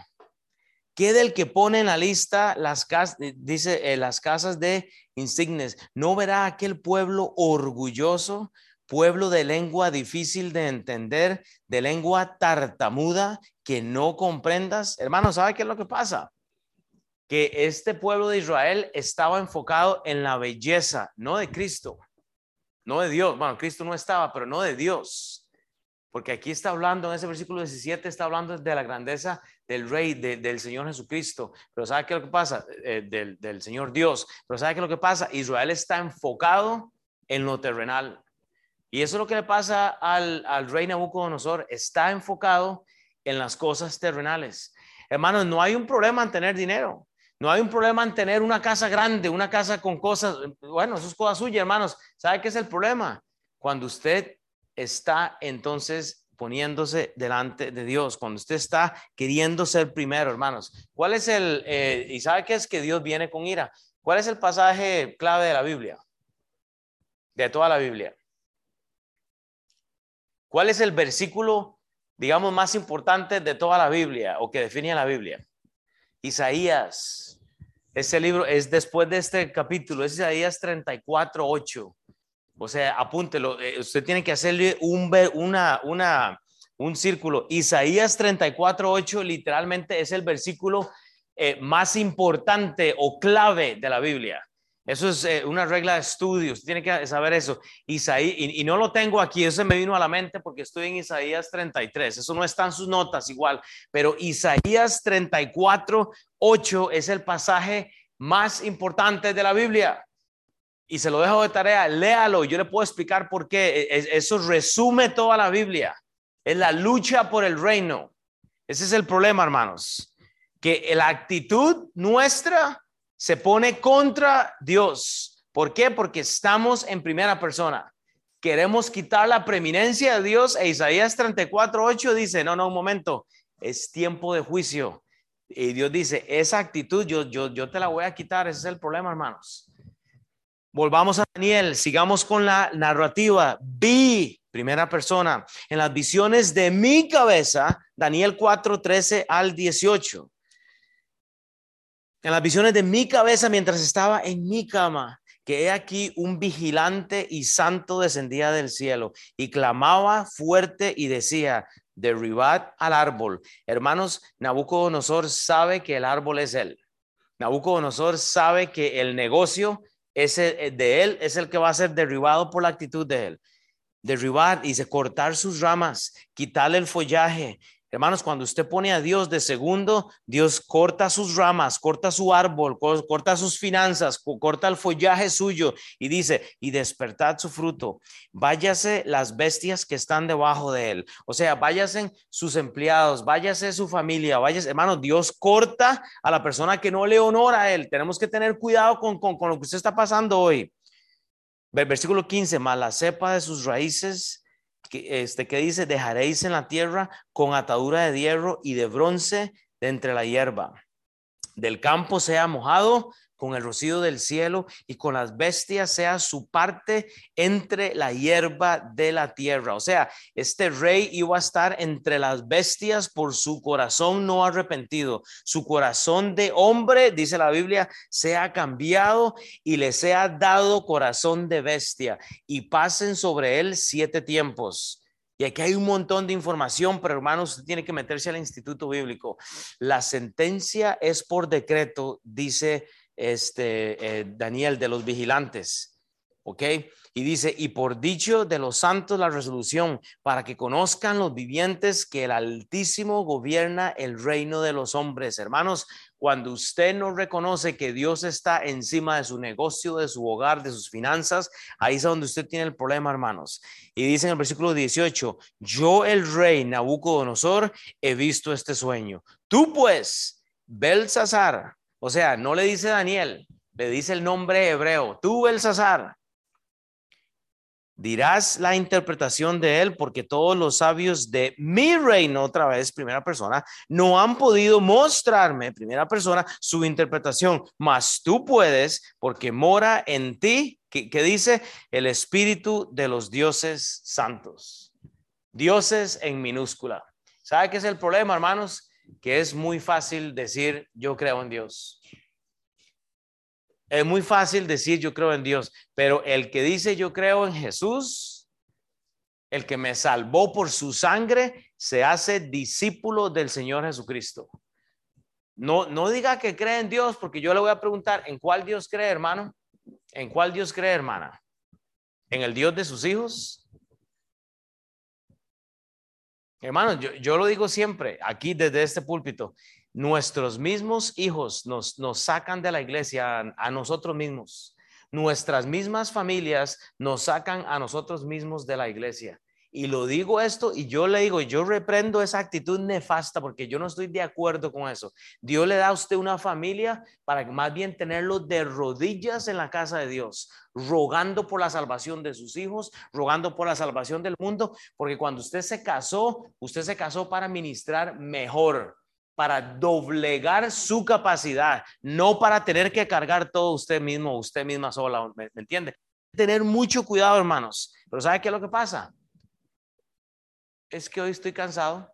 ¿Qué del que pone en la lista las casas, dice, eh, las casas de insignes? ¿No verá aquel pueblo orgulloso, pueblo de lengua difícil de entender, de lengua tartamuda, que no comprendas? Hermano, ¿sabe qué es lo que pasa? Que este pueblo de Israel estaba enfocado en la belleza, no de Cristo, no de Dios. Bueno, Cristo no estaba, pero no de Dios. Porque aquí está hablando, en ese versículo 17, está hablando de la grandeza del Rey, del Señor Jesucristo. Pero ¿sabe qué es lo que pasa? Eh, del, Señor Dios. Pero ¿sabe qué es lo que pasa? Israel está enfocado en lo terrenal. Y eso es lo que le pasa al, al rey Nabucodonosor. Está enfocado en las cosas terrenales. Hermanos, no hay un problema en tener dinero. No hay un problema en tener una casa grande, una casa con cosas. Bueno, eso es cosa suya, hermanos. ¿Sabe qué es el problema? Cuando usted está entonces poniéndose delante de Dios, cuando usted está queriendo ser primero, hermanos. ¿Cuál es el, eh, y sabe qué es que Dios viene con ira? ¿Cuál es el pasaje clave de la Biblia? De toda la Biblia. ¿Cuál es el versículo, digamos, más importante de toda la Biblia o que define la Biblia? Isaías. Ese libro es después de este capítulo, es Isaías 34, 8. O sea, apúntelo. Eh, usted tiene que hacerle un, una, una, un círculo. Isaías 34, 8 literalmente es el versículo eh, más importante o clave de la Biblia. Eso es eh, una regla de estudio. Usted tiene que saber eso. Isaías, y, y, no lo tengo aquí, eso me vino a la mente porque estoy en Isaías 33. Eso no está en sus notas igual, pero Isaías 34, 8 es el pasaje más importante de la Biblia y se lo dejo de tarea, léalo, yo le puedo explicar por qué. E, e, eso resume toda la Biblia. Es la lucha por el reino. Ese es el problema, hermanos. Que la actitud nuestra se pone contra Dios. ¿Por qué? Porque estamos en primera persona. Queremos quitar la preeminencia de Dios e Isaías 34:8 dice, no, no, un momento, es tiempo de juicio. Y Dios dice, esa actitud yo, yo, yo te la voy a quitar, ese es el problema, hermanos. Volvamos a Daniel, sigamos con la narrativa. Vi, primera persona, en las visiones de mi cabeza, Daniel 4, 13 al 18. En las visiones de mi cabeza mientras estaba en mi cama, que he aquí un vigilante y santo descendía del cielo y clamaba fuerte y decía, derribad al árbol. Hermanos, Nabucodonosor sabe que el árbol es él. Nabucodonosor sabe que el negocio ese eh, de él es el que va a ser derribado por la actitud de él. Derribar, y cortar sus ramas, quitarle el follaje, Hermanos, cuando usted pone a Dios de segundo, Dios corta sus ramas, corta su árbol, corta sus finanzas, corta el follaje suyo y dice, y despertad su fruto. Váyase las bestias que están debajo de él. O sea, váyase sus empleados, váyase su familia, váyase, hermano, Dios corta a la persona que no le honora a él. Tenemos que tener cuidado con, con lo que usted está pasando hoy. Versículo 15, más la cepa de sus raíces que, este, que dice, dejaréis en la tierra con atadura de hierro y de bronce de entre la hierba. del campo sea mojado con el rocío del cielo y con las bestias sea su parte entre la hierba de la tierra. O sea, este rey iba a estar entre las bestias por su corazón no arrepentido. Su corazón de hombre, dice la Biblia, sea cambiado y le sea dado corazón de bestia y pasen sobre él siete tiempos. Y aquí hay un montón de información, pero hermanos, usted tiene que meterse al instituto bíblico. La sentencia es por decreto, dice este, eh, Daniel de los vigilantes. ¿Ok? Y dice, y por dicho de los santos la resolución, para que conozcan los vivientes que el Altísimo gobierna el reino de los hombres. Hermanos, cuando usted no reconoce que Dios está encima de su negocio, de su hogar, de sus finanzas, ahí es donde usted tiene el problema, hermanos. Y dice en el versículo 18, yo el rey Nabucodonosor he visto este sueño. Tú pues, Belsasar, o sea, no le dice Daniel, le dice el nombre hebreo, tú Belsasar, dirás la interpretación de él, porque todos los sabios de mi reino, otra vez, primera persona, no han podido mostrarme, primera persona, su interpretación, mas tú puedes, porque mora en ti, que, dice el espíritu de los dioses santos. Dioses en minúscula. ¿Sabe qué es el problema, hermanos? Que es muy fácil decir, yo creo en Dios. Es muy fácil decir yo creo en Dios, pero el que dice yo creo en Jesús, el que me salvó por su sangre, se hace discípulo del Señor Jesucristo. No, no diga que cree en Dios, porque yo le voy a preguntar, ¿en cuál Dios cree, hermano? ¿En cuál Dios cree, hermana? ¿En el Dios de sus hijos? Hermano, yo, yo lo digo siempre aquí desde este púlpito nuestros mismos hijos nos, nos sacan de la iglesia a, nosotros mismos. Nuestras mismas familias nos sacan a nosotros mismos de la iglesia. Y lo digo esto y yo le digo, yo reprendo esa actitud nefasta porque yo no estoy de acuerdo con eso. Dios le da a usted una familia para más bien tenerlo de rodillas en la casa de Dios, rogando por la salvación de sus hijos, rogando por la salvación del mundo, porque cuando usted se casó, usted se casó para ministrar mejor, para doblegar su capacidad, no para tener que cargar todo usted mismo, usted misma sola, ¿me, entiende? Tener mucho cuidado, hermanos. Pero ¿sabe qué es lo que pasa? Es que hoy estoy cansado.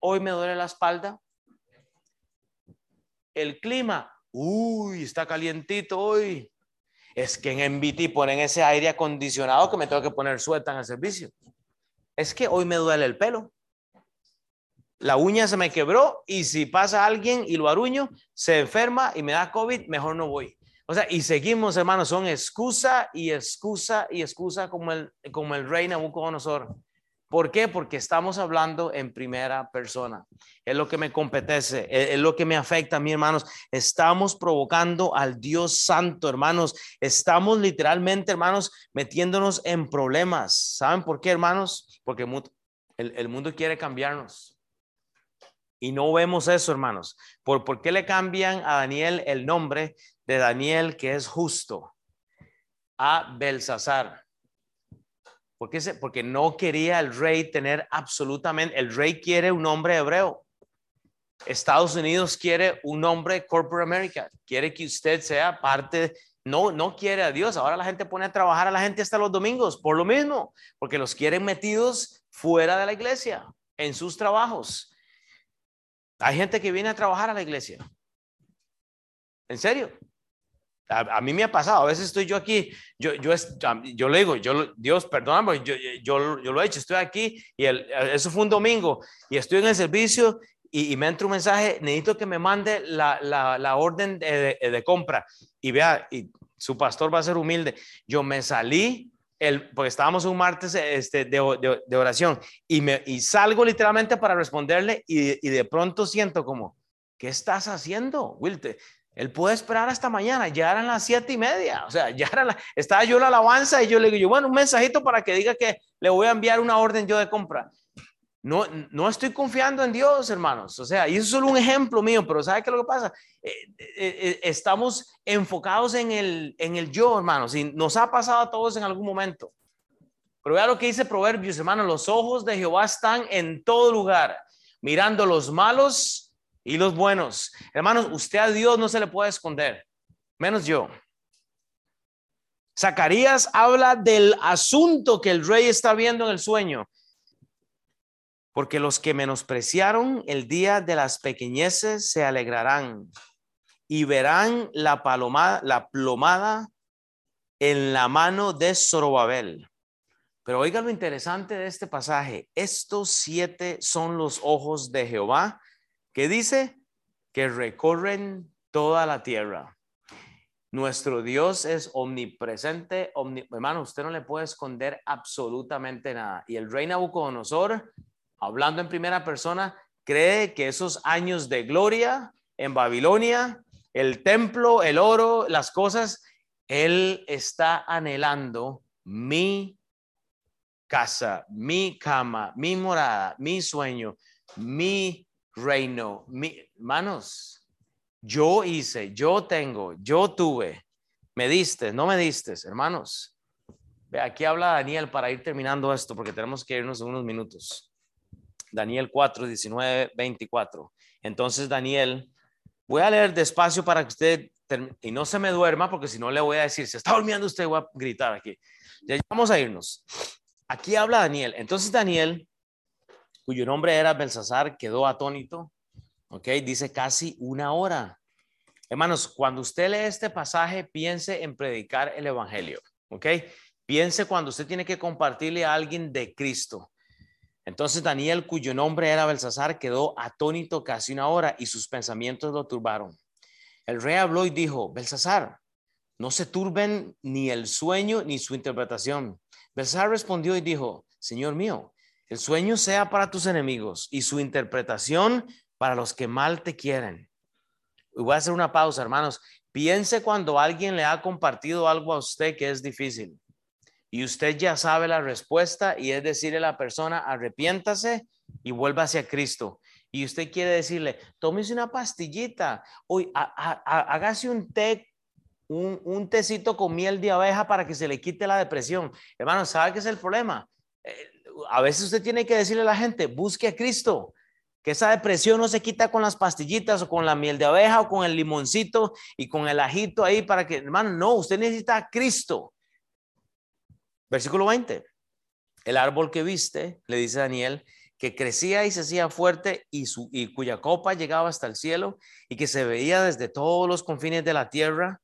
Hoy me duele la espalda. El clima, uy, está calientito hoy. Es que en MBT ponen ese aire acondicionado que me tengo que poner suelta en el servicio. Es que hoy me duele el pelo la uña se me quebró y si pasa alguien y lo aruño, se enferma y me da COVID, mejor no voy. O sea, y seguimos, hermanos, son excusa y excusa y excusa como el, como el rey Nabucodonosor. ¿Por qué? Porque estamos hablando en primera persona. Es lo que me competece, es, lo que me afecta a mí, hermanos. Estamos provocando al Dios Santo, hermanos. Estamos literalmente, hermanos, metiéndonos en problemas. ¿Saben por qué, hermanos? Porque el mundo quiere cambiarnos. Y no vemos eso, hermanos. ¿Por, ¿Por qué le cambian a Daniel el nombre de Daniel, que es justo, a Belsasar? ¿Por qué? Porque no quería el rey tener absolutamente, el rey quiere un nombre hebreo. Estados Unidos quiere un nombre corporate America, quiere que usted sea parte, no, no quiere a Dios. Ahora la gente pone a trabajar a la gente hasta los domingos por lo mismo, porque los quieren metidos fuera de la iglesia, en sus trabajos. Hay gente que viene a trabajar a la iglesia. ¿En serio? A, mí me ha pasado, a veces estoy yo aquí, yo, yo, yo le digo, Dios, perdóname, yo, yo, yo, lo he hecho, estoy aquí y eso fue un domingo y estoy en el servicio y, me entra un mensaje, necesito que me mande la, la, la orden de, de, compra y vea, y su pastor va a ser humilde, yo me salí el, porque estábamos un martes este, de, de, oración y, me, y salgo literalmente para responderle y, y, de pronto siento como, ¿qué estás haciendo, Wilte? Él puede esperar hasta mañana, ya eran las siete y media, o sea, ya era estaba yo en la alabanza y yo le digo, bueno, un mensajito para que diga que le voy a enviar una orden yo de compra. No, no estoy confiando en Dios, hermanos. O sea, y eso es solo un ejemplo mío, pero ¿sabe qué es lo que pasa? Eh, eh, eh, estamos enfocados en el, en el yo, hermanos, y nos ha pasado a todos en algún momento. Pero vea lo que dice Proverbios, hermanos, los ojos de Jehová están en todo lugar, mirando los malos y los buenos. Hermanos, usted a Dios no se le puede esconder, menos yo. Zacarías habla del asunto que el rey está viendo en el sueño. Porque los que menospreciaron el día de las pequeñeces se alegrarán y verán la palomada, la plomada en la mano de Zorobabel. Pero oiga lo interesante de este pasaje. Estos siete son los ojos de Jehová, que dice que recorren toda la tierra. Nuestro Dios es omnipresente, hermano, usted no le puede esconder absolutamente nada. Y el rey Nabucodonosor, hablando en primera persona, cree que esos años de gloria en Babilonia, el templo, el oro, las cosas, él está anhelando mi casa, mi cama, mi morada, mi sueño, mi reino. Mi, hermanos, yo hice, yo tengo, yo tuve. Me diste, no me diste, hermanos. Aquí habla Daniel para ir terminando esto, porque tenemos que irnos en unos minutos. Daniel 4, 19, 24. Entonces, Daniel, voy a leer despacio para que usted, y no se me duerma, porque si no le voy a decir, se está durmiendo usted, voy a gritar aquí. Ya vamos a irnos. Aquí habla Daniel. Entonces, Daniel, cuyo nombre era Belsasar, quedó atónito ¿ok? Dice casi una hora. Hermanos, cuando usted lee este pasaje, piense en predicar el Evangelio, ¿ok? Piense cuando usted tiene que compartirle a alguien de Cristo. Entonces Daniel, cuyo nombre era Belsasar, quedó atónito casi una hora y sus pensamientos lo turbaron. El rey habló y dijo, Belsasar, no se turben ni el sueño ni su interpretación. Belsasar respondió y dijo, Señor mío, el sueño sea para tus enemigos y su interpretación para los que mal te quieren. Voy a hacer una pausa, hermanos. Piense cuando alguien le ha compartido algo a usted que es difícil y usted ya sabe la respuesta y es decirle a la persona, arrepiéntase y vuelva hacia Cristo. Y usted quiere decirle, tómese una pastillita, hoy hágase un té, un, un tecito con miel de abeja para que se le quite la depresión. Hermano, ¿sabe qué es el problema? Eh, a veces usted tiene que decirle a la gente, busque a Cristo, que esa depresión no se quita con las pastillitas o con la miel de abeja o con el limoncito y con el ajito ahí para que, hermano, no, usted necesita a Cristo. Versículo 20. El árbol que viste, le dice Daniel, que crecía y se hacía fuerte y, su, y cuya copa llegaba hasta el cielo y que se veía desde todos los confines de la tierra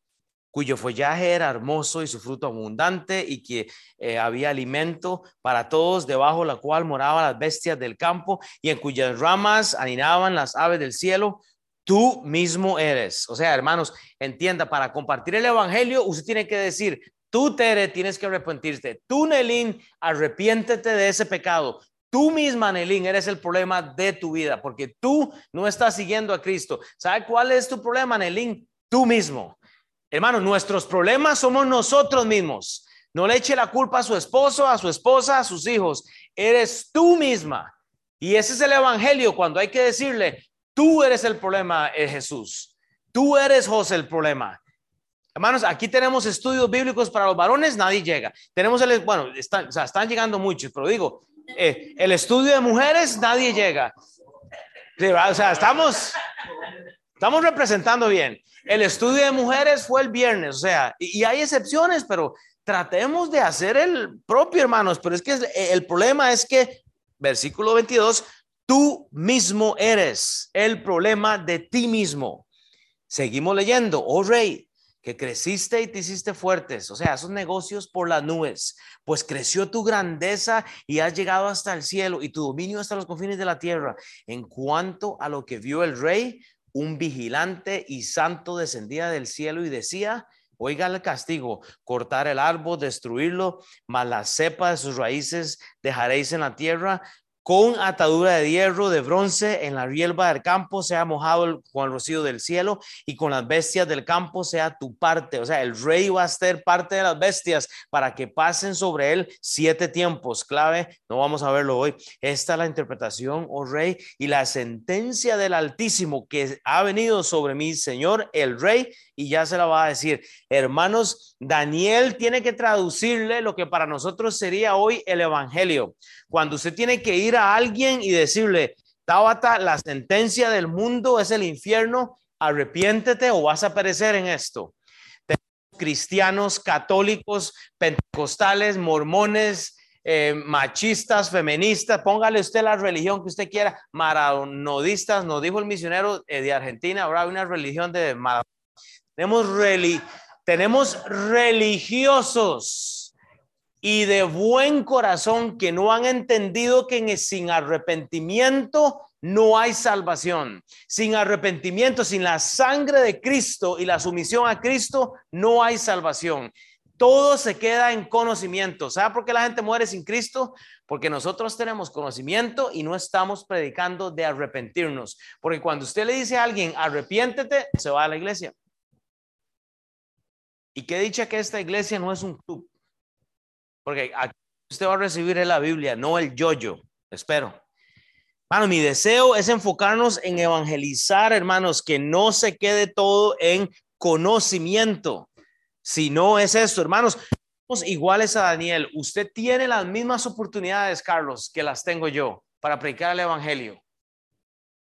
cuyo follaje era hermoso y su fruto abundante y que eh, había alimento para todos, debajo la cual moraban las bestias del campo y en cuyas ramas aninaban las aves del cielo. Tú mismo eres. O sea, hermanos, entienda, para compartir el evangelio, usted tiene que decir, tú, Tere, tienes que arrepentirte. Tú, Nelín, arrepiéntete de ese pecado. Tú misma, Nelín, eres el problema de tu vida, porque tú no estás siguiendo a Cristo. ¿Sabe cuál es tu problema, Nelín? Tú mismo. Hermano, nuestros problemas somos nosotros mismos. No le eche la culpa a su esposo, a su esposa, a sus hijos. Eres tú misma. Y ese es el evangelio cuando hay que decirle, tú eres el problema, Jesús. Tú eres José el problema. Hermanos, aquí tenemos estudios bíblicos para los varones, nadie llega. Tenemos el, bueno, están, están llegando muchos, pero digo, eh, el estudio de mujeres, nadie llega. O sea, estamos, estamos representando bien. El estudio de mujeres fue el viernes, o sea, y, hay excepciones, pero tratemos de hacer el propio, hermanos. Pero es que el problema es que, versículo 22, tú mismo eres el problema de ti mismo. Seguimos leyendo, oh rey, que creciste y te hiciste fuertes, o sea, esos negocios por las nubes, pues creció tu grandeza y has llegado hasta el cielo y tu dominio hasta los confines de la tierra. En cuanto a lo que vio el rey, un vigilante y santo descendía del cielo y decía, oiga el castigo, cortar el árbol, destruirlo, mas la cepa de sus raíces dejaréis en la tierra, con atadura de hierro, de bronce, en la rielva del campo sea mojado con el rocío del cielo y con las bestias del campo sea tu parte. O sea, el rey va a ser parte de las bestias para que pasen sobre él siete tiempos. Clave, no vamos a verlo hoy. Esta es la interpretación, oh rey, y la sentencia del Altísimo que ha venido sobre mí, Señor, el rey, y ya se la va a decir. Hermanos, Daniel tiene que traducirle lo que para nosotros sería hoy el Evangelio. Cuando usted tiene que ir a alguien y decirle, Tabata, la sentencia del mundo es el infierno. Arrepiéntete o vas a perecer en esto. Tenemos cristianos, católicos, pentecostales, mormones, eh, machistas, feministas, póngale usted la religión que usted quiera, maradonodistas, nos dijo el misionero eh, de Argentina, hay una religión de Tenemos, tenemos religiosos y de buen corazón que no han entendido que sin arrepentimiento no hay salvación. Sin arrepentimiento, sin la sangre de Cristo y la sumisión a Cristo, no hay salvación. Todo se queda en conocimiento. ¿Sabe por qué la gente muere sin Cristo? Porque nosotros tenemos conocimiento y no estamos predicando de arrepentirnos. Porque cuando usted le dice a alguien, arrepiéntete, se va a la iglesia. Y qué dicha que esta iglesia no es un club. Porque aquí usted va a recibir la Biblia, no el yo-yo. Espero. Bueno, mi deseo es enfocarnos en evangelizar, hermanos, que no se quede todo en conocimiento. Si no es esto, hermanos, somos iguales a Daniel. Usted tiene las mismas oportunidades, Carlos, que las tengo yo para predicar el Evangelio.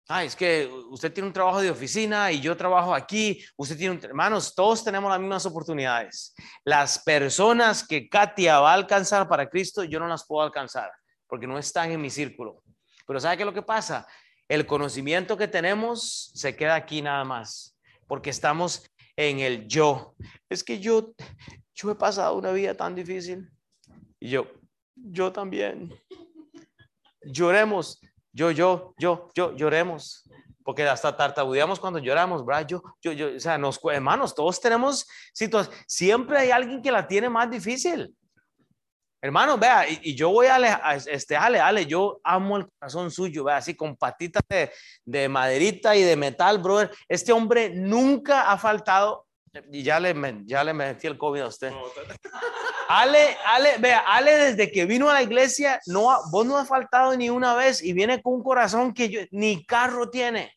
Ay, es que usted tiene un trabajo de oficina y yo trabajo aquí. Usted tiene un... Hermanos, todos tenemos las mismas oportunidades. Las personas que Katia va a alcanzar para Cristo, yo no las puedo alcanzar porque no están en mi círculo. Pero ¿sabe qué es lo que pasa? El conocimiento que tenemos se queda aquí nada más, porque estamos en el yo. Es que yo, yo he pasado una vida tan difícil. Y yo, yo también. Lloremos. Yo, yo, yo, yo, lloremos. Porque hasta tartabudeamos cuando lloramos, ¿verdad? Yo, yo, yo, o sea, nos, hermanos, todos tenemos situaciones. Siempre hay alguien que la tiene más difícil. Hermano, vea, y, yo voy a, a, este, Ale, Ale, yo amo el corazón suyo, vea, así con patitas de, de, maderita y de metal, brother. Este hombre nunca ha faltado, y ya le, ya le metí el COVID a usted. Ale, Ale, vea, Ale desde que vino a la iglesia, no, vos no ha faltado ni una vez y viene con un corazón que yo, ni carro tiene.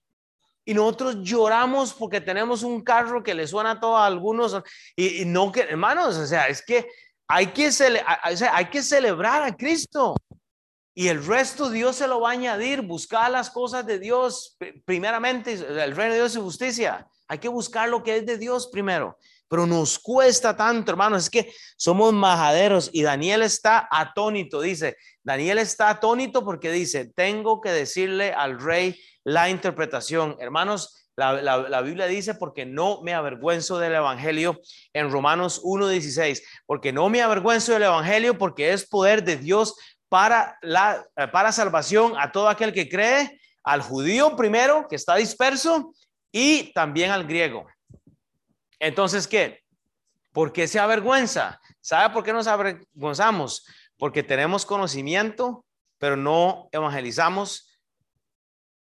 Y nosotros lloramos porque tenemos un carro que le suena a todos algunos. Y, y no que, hermanos, o sea, es que hay que, hay que celebrar a Cristo. Y el resto Dios se lo va a añadir. Buscar las cosas de Dios, primeramente, el reino de Dios y justicia. Hay que buscar lo que es de Dios primero. Pero nos cuesta tanto, hermanos. Es que somos majaderos. Y Daniel está atónito. Dice, Daniel está atónito porque dice, tengo que decirle al rey la interpretación. Hermanos, la, Biblia dice, porque no me avergüenzo del Evangelio en Romanos 1.16, porque no me avergüenzo del Evangelio porque es poder de Dios para, la, eh, para salvación a todo aquel que cree, al judío primero, que está disperso, y también al griego. Entonces, ¿qué? ¿Por qué se avergüenza? ¿Sabe por qué nos avergonzamos? Porque tenemos conocimiento, pero no evangelizamos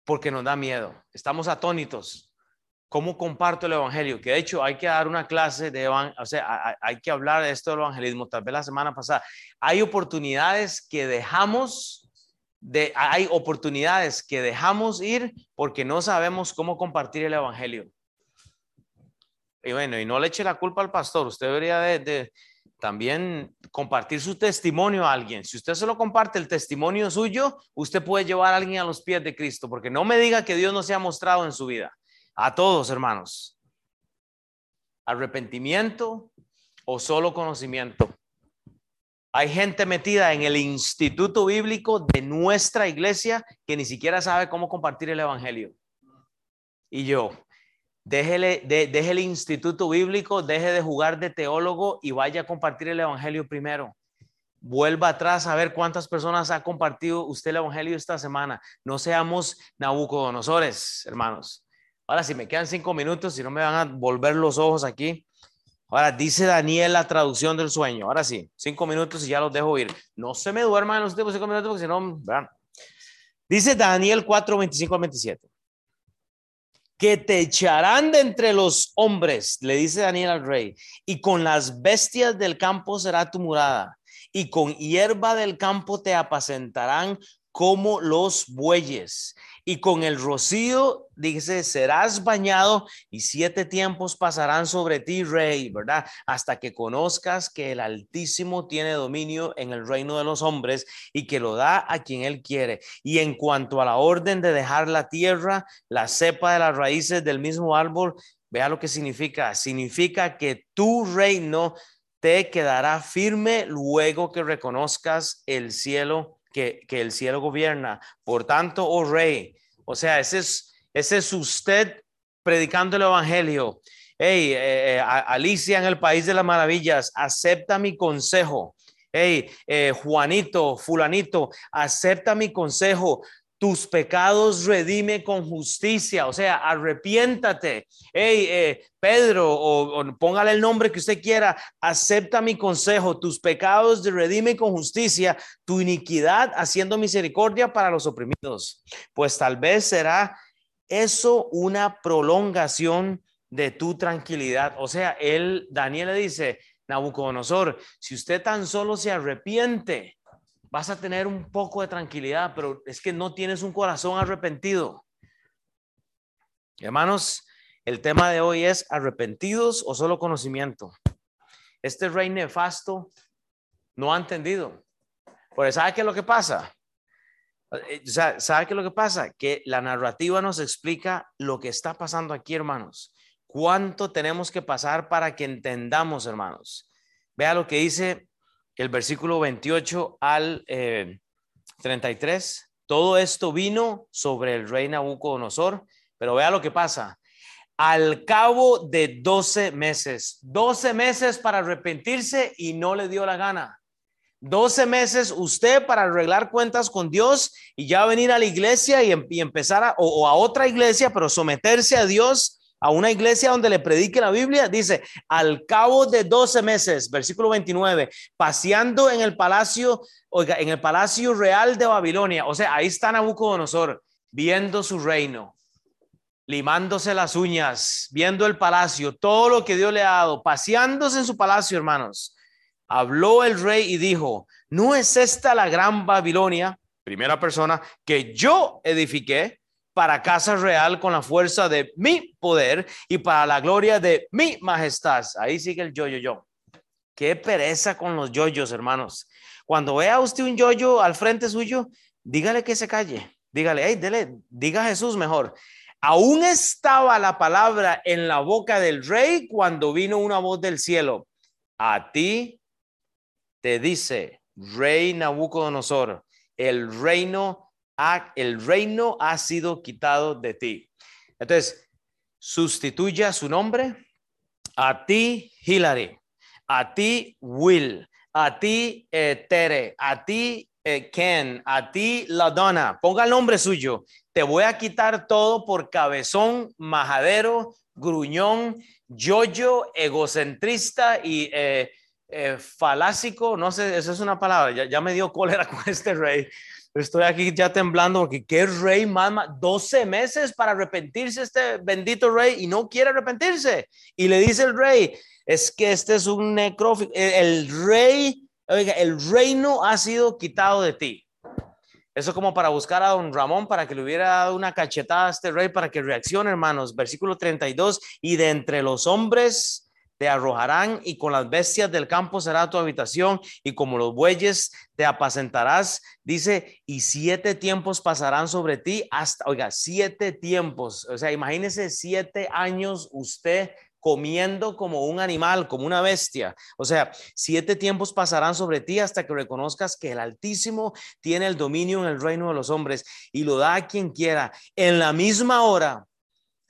porque nos da miedo. Estamos atónitos. ¿Cómo comparto el evangelio? Que de hecho hay que dar una clase de o sea, hay que hablar de esto del evangelismo, tal vez la semana pasada. Hay oportunidades que dejamos de hay oportunidades que dejamos ir porque no sabemos cómo compartir el evangelio. Y bueno, y no le eche la culpa al pastor, usted debería de también compartir su testimonio a alguien. Si usted solo comparte el testimonio suyo, usted puede llevar a alguien a los pies de Cristo, porque no me diga que Dios no se ha mostrado en su vida. A todos, hermanos. Arrepentimiento o solo conocimiento. Hay gente metida en el instituto bíblico de nuestra iglesia que ni siquiera sabe cómo compartir el evangelio. Y yo, Déjele, de, deje el instituto bíblico, deje de jugar de teólogo y vaya a compartir el evangelio primero. Vuelva atrás a ver cuántas personas ha compartido usted el evangelio esta semana. No seamos nabucodonosores, hermanos. Ahora, si me quedan cinco minutos, si no me van a volver los ojos aquí. Ahora, dice Daniel la traducción del sueño. Ahora sí, cinco minutos y ya los dejo ir. No se me duerman los últimos cinco minutos porque si no, vean. Dice Daniel 4, 25 al 27 que te echarán de entre los hombres, le dice Daniel al rey, y con las bestias del campo será tu morada, y con hierba del campo te apacentarán como los bueyes, y con el rocío, dice, serás bañado y siete tiempos pasarán sobre ti, rey, ¿verdad? Hasta que conozcas que el Altísimo tiene dominio en el reino de los hombres y que lo da a quien él quiere. Y en cuanto a la orden de dejar la tierra, la cepa de las raíces del mismo árbol, vea lo que significa. Significa que tu reino te quedará firme luego que reconozcas el cielo que, el cielo gobierna. Por tanto, oh rey, o sea, ese es, ese es usted predicando el evangelio. Hey, eh, eh, Alicia en el país de las maravillas, acepta mi consejo. Hey, eh, Juanito, fulanito, acepta mi consejo tus pecados redime con justicia, o sea, arrepiéntate. Hey, eh, Pedro, o, póngale el nombre que usted quiera, acepta mi consejo, tus pecados redime con justicia, tu iniquidad haciendo misericordia para los oprimidos. Pues tal vez será eso una prolongación de tu tranquilidad. O sea, él, Daniel le dice, Nabucodonosor, si usted tan solo se arrepiente, vas a tener un poco de tranquilidad, pero es que no tienes un corazón arrepentido. Hermanos, el tema de hoy es arrepentidos o solo conocimiento. Este rey nefasto no ha entendido. Porque ¿sabe qué es lo que pasa? Eh, ¿Sabe qué es lo que pasa? Que la narrativa nos explica lo que está pasando aquí, hermanos. ¿Cuánto tenemos que pasar para que entendamos, hermanos? Vea lo que dice el versículo 28 al 33. Eh, Todo esto vino sobre el rey Nabucodonosor, pero vea lo que pasa. Al cabo de 12 meses, 12 meses para arrepentirse y no le dio la gana. 12 meses usted para arreglar cuentas con Dios y ya venir a la iglesia y, em, empezar a, o a otra iglesia, pero someterse a Dios a una iglesia donde le predique la Biblia, dice, al cabo de 12 meses, versículo 29, paseando en el palacio, oiga, en el palacio real de Babilonia, o sea, ahí está Nabucodonosor, viendo su reino, limándose las uñas, viendo el palacio, todo lo que Dios le ha dado, paseándose en su palacio, hermanos. Habló el rey y dijo, ¿no es esta la gran Babilonia, primera persona, que yo edifiqué? Para casa real con la fuerza de mi poder y para la gloria de mi majestad. Ahí sigue el yo, yo, yo. Qué pereza con los yoyos, hermanos. Cuando vea usted un yoyo al frente suyo, dígale que se calle. Dígale, hey, dele, diga Jesús mejor. Aún estaba la palabra en la boca del rey cuando vino una voz del cielo. A ti te dice, rey Nabucodonosor, el reino el reino ha sido quitado de ti. Entonces, sustituya su nombre a ti, Hillary, a ti, Will, a ti, eh, Tere, a ti, eh, Ken, a ti, la donna. Ponga el nombre suyo. Te voy a quitar todo por cabezón, majadero, gruñón, yoyo, egocentrista y eh, falásico. No sé, esa es una palabra. Ya, ya me dio cólera con este rey. Estoy aquí ya temblando porque qué rey mama 12 meses para arrepentirse este bendito rey y no quiere arrepentirse. Y le dice el rey, es que este es un necrófico. El, rey, oiga, el reino ha sido quitado de ti. Eso como para buscar a don Ramón para que le hubiera dado una cachetada a este rey para que reaccione, hermanos. Versículo 32, y de entre los hombres te arrojarán y con las bestias del campo será tu habitación y como los bueyes te apacentarás. Dice, y siete tiempos pasarán sobre ti hasta, oiga, siete tiempos. O sea, imagínese siete años usted comiendo como un animal, como una bestia. O sea, siete tiempos pasarán sobre ti hasta que reconozcas que el Altísimo tiene el dominio en el reino de los hombres y lo da a quien quiera. En la misma hora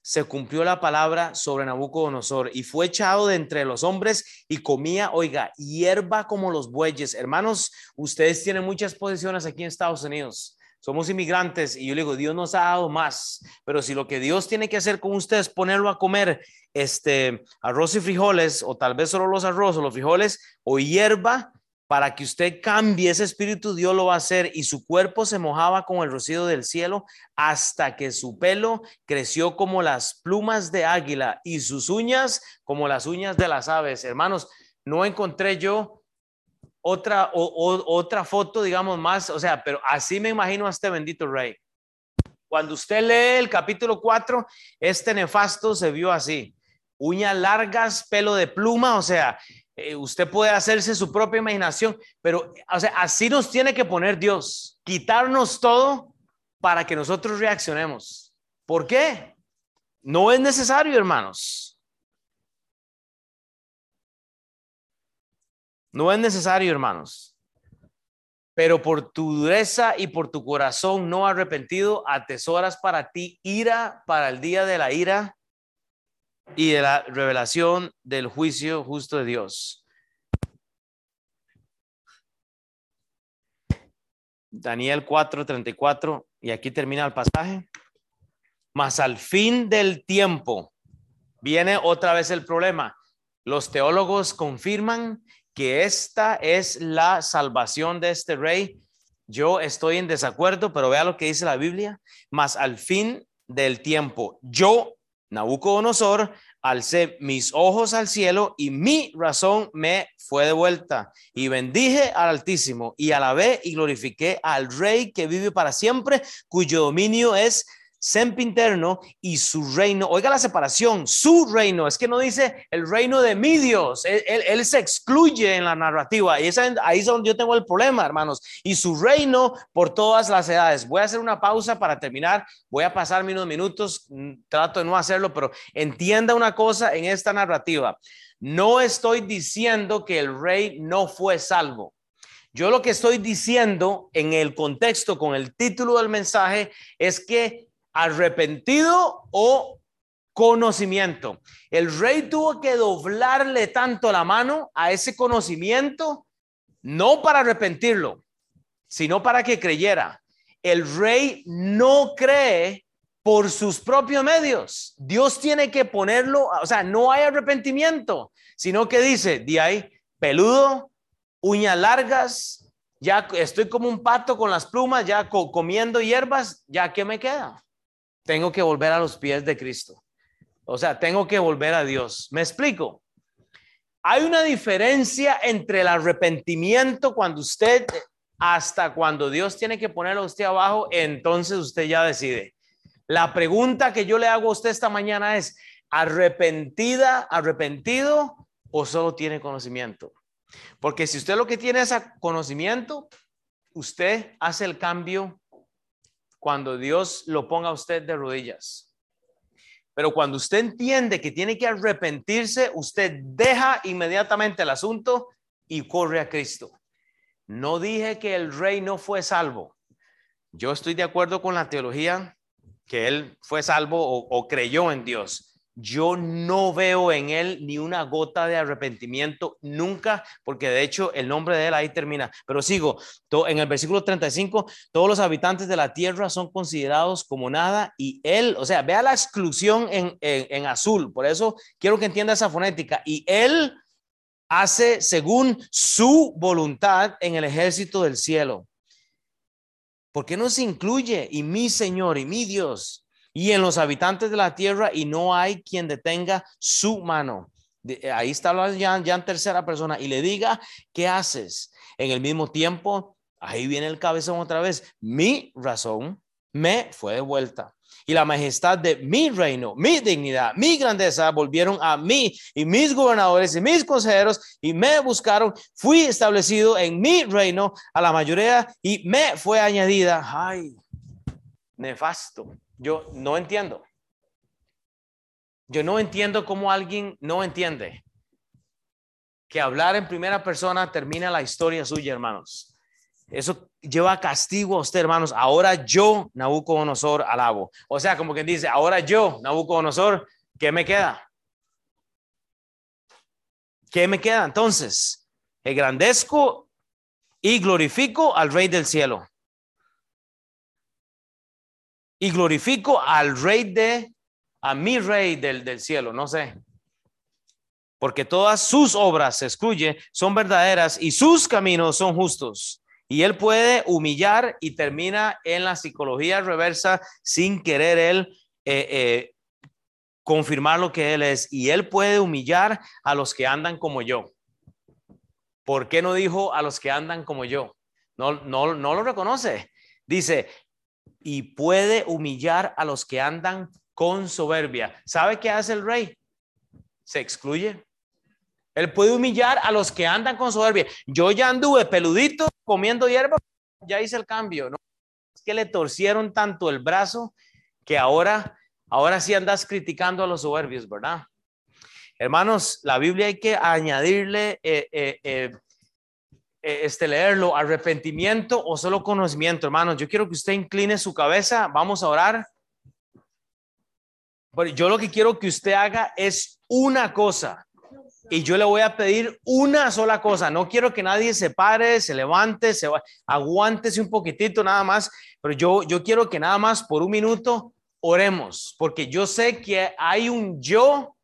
se cumplió la palabra sobre Nabucodonosor y fue echado de entre los hombres y comía, oiga, hierba como los bueyes. Hermanos, ustedes tienen muchas posiciones aquí en Estados Unidos. Somos inmigrantes y yo le digo, Dios nos ha dado más, pero si lo que Dios tiene que hacer con ustedes es ponerlo a comer este arroz y frijoles o tal vez solo los arroz o los frijoles o hierba, para que usted cambie ese espíritu, Dios lo va a hacer y su cuerpo se mojaba con el rocío del cielo hasta que su pelo creció como las plumas de águila y sus uñas como las uñas de las aves. Hermanos, no encontré yo otra, otra foto, digamos, más, o sea, pero así me imagino a este bendito rey. Cuando usted lee el capítulo 4, este nefasto se vio así. Uñas largas, pelo de pluma, o sea, eh, usted puede hacerse su propia imaginación, pero o sea, así nos tiene que poner Dios, quitarnos todo para que nosotros reaccionemos. ¿Por qué? No es necesario, hermanos. No es necesario, hermanos. Pero por tu dureza y por tu corazón no arrepentido, atesoras para ti ira para el día de la ira y de la revelación del juicio justo de Dios. Daniel 4:34, y aquí termina el pasaje. Mas al fin del tiempo viene otra vez el problema. Los teólogos confirman que esta es la salvación de este rey. Yo estoy en desacuerdo, pero vea lo que dice la Biblia. Mas al fin del tiempo, yo, Nabucodonosor, alcé mis ojos al cielo y mi razón me fue de vuelta. Y bendije al Altísimo y alabé y glorifiqué al Rey que vive para siempre, cuyo dominio es sempiterno y su reino. Oiga la separación, su reino. Es que no dice el reino de mi Dios. Él, se excluye en la narrativa. Y ahí es donde yo tengo el problema, hermanos. Y su reino por todas las edades. Voy a hacer una pausa para terminar. Voy a pasar unos minutos. Mm, trato de no hacerlo, pero entienda una cosa en esta narrativa. No estoy diciendo que el rey no fue salvo. Yo lo que estoy diciendo en el contexto con el título del mensaje es que arrepentido o conocimiento. El rey tuvo que doblarle tanto la mano a ese conocimiento, no para arrepentirlo, sino para que creyera. El rey no cree por sus propios medios. Dios tiene que ponerlo, o sea, no hay arrepentimiento, sino que dice, de ahí, peludo, uñas largas, ya estoy como un pato con las plumas, ya comiendo hierbas, ya qué me queda tengo que volver a los pies de Cristo. O sea, tengo que volver a Dios. ¿Me explico? Hay una diferencia entre el arrepentimiento cuando usted, hasta cuando Dios tiene que ponerlo a usted abajo, entonces usted ya decide. La pregunta que yo le hago a usted esta mañana es, ¿arrepentida, arrepentido o solo tiene conocimiento? Porque si usted lo que tiene es conocimiento, usted hace el cambio cuando Dios lo ponga a usted de rodillas. Pero cuando usted entiende que tiene que arrepentirse, usted deja inmediatamente el asunto y corre a Cristo. No dije que el rey no fue salvo. Yo estoy de acuerdo con la teología que él fue salvo o, o creyó en Dios yo no veo en él ni una gota de arrepentimiento nunca, porque de hecho el nombre de él ahí termina. Pero sigo, en el versículo 35, todos los habitantes de la tierra son considerados como nada y él, o sea, vea la exclusión en, en azul, por eso quiero que entienda esa fonética, y él hace según su voluntad en el ejército del cielo. ¿Por qué no se incluye? Y mi Señor y mi Dios y en los habitantes de la tierra y no hay quien detenga su mano. Eh, ahí está ya, ya en tercera persona y le diga, ¿qué haces? En el mismo tiempo, ahí viene el cabezón otra vez. Mi razón me fue devuelta. Y la majestad de mi reino, mi dignidad, mi grandeza volvieron a mí y mis gobernadores y mis consejeros y me buscaron. Fui establecido en mi reino a la mayoría y me fue añadida. Ay, nefasto. Yo no entiendo. Yo no entiendo cómo alguien no entiende que hablar en primera persona termina la historia suya, hermanos. Eso lleva castigo a usted, hermanos. Ahora yo, Nabucodonosor, alabo. O sea, como que dice, ahora yo, Nabucodonosor, ¿qué me queda? ¿Qué me queda? Entonces, engrandezco y glorifico al Rey del cielo y glorifico al rey de, a mi rey del, del cielo, no sé. Porque todas sus obras, se excluye, son verdaderas y sus caminos son justos. Y él puede humillar y termina en la psicología reversa sin querer él eh, eh, confirmar lo que él es. Y él puede humillar a los que andan como yo. ¿Por qué no dijo a los que andan como yo? No, no, no lo reconoce. Dice, y puede humillar a los que andan con soberbia. ¿Sabe qué hace el rey? Se excluye. Él puede humillar a los que andan con soberbia. Yo ya anduve peludito comiendo hierba, ya hice el cambio, ¿no? Es que le torcieron tanto el brazo que ahora, ahora sí andas criticando a los soberbios, ¿verdad? Hermanos, la Biblia hay que añadirle, eh, eh, eh, este, leerlo, arrepentimiento o solo conocimiento, hermanos. Yo quiero que usted incline su cabeza, vamos a orar. yo lo que quiero que usted haga es una cosa. Y yo le voy a pedir una sola cosa. No quiero que nadie se pare, se levante, se aguántese un poquitito nada más. Pero yo, yo quiero que nada más por un minuto oremos, porque yo sé que hay un yo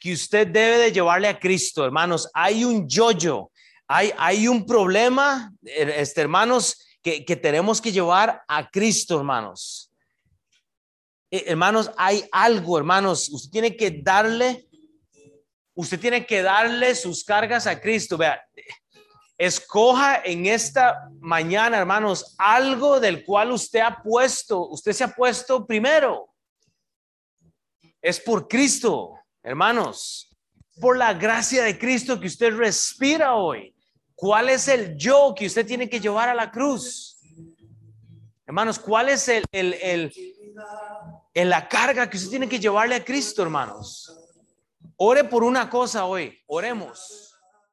que usted debe de llevarle a Cristo, hermanos. Hay un yo-yo, hay, un problema, eh, este, hermanos, que, que tenemos que llevar a Cristo, hermanos. Eh, hermanos, hay algo, hermanos. Usted tiene que darle Usted tiene que darle sus cargas a Cristo. Vea, escoja en esta mañana, hermanos, algo del cual usted ha puesto, usted se ha puesto primero. Es por Cristo, hermanos. Por la gracia de Cristo que usted respira hoy. ¿Cuál es el yo que usted tiene que llevar a la cruz? Hermanos, ¿cuál es el, el, el, la carga que usted tiene que llevarle a Cristo, hermanos? Ore por una cosa hoy, oremos.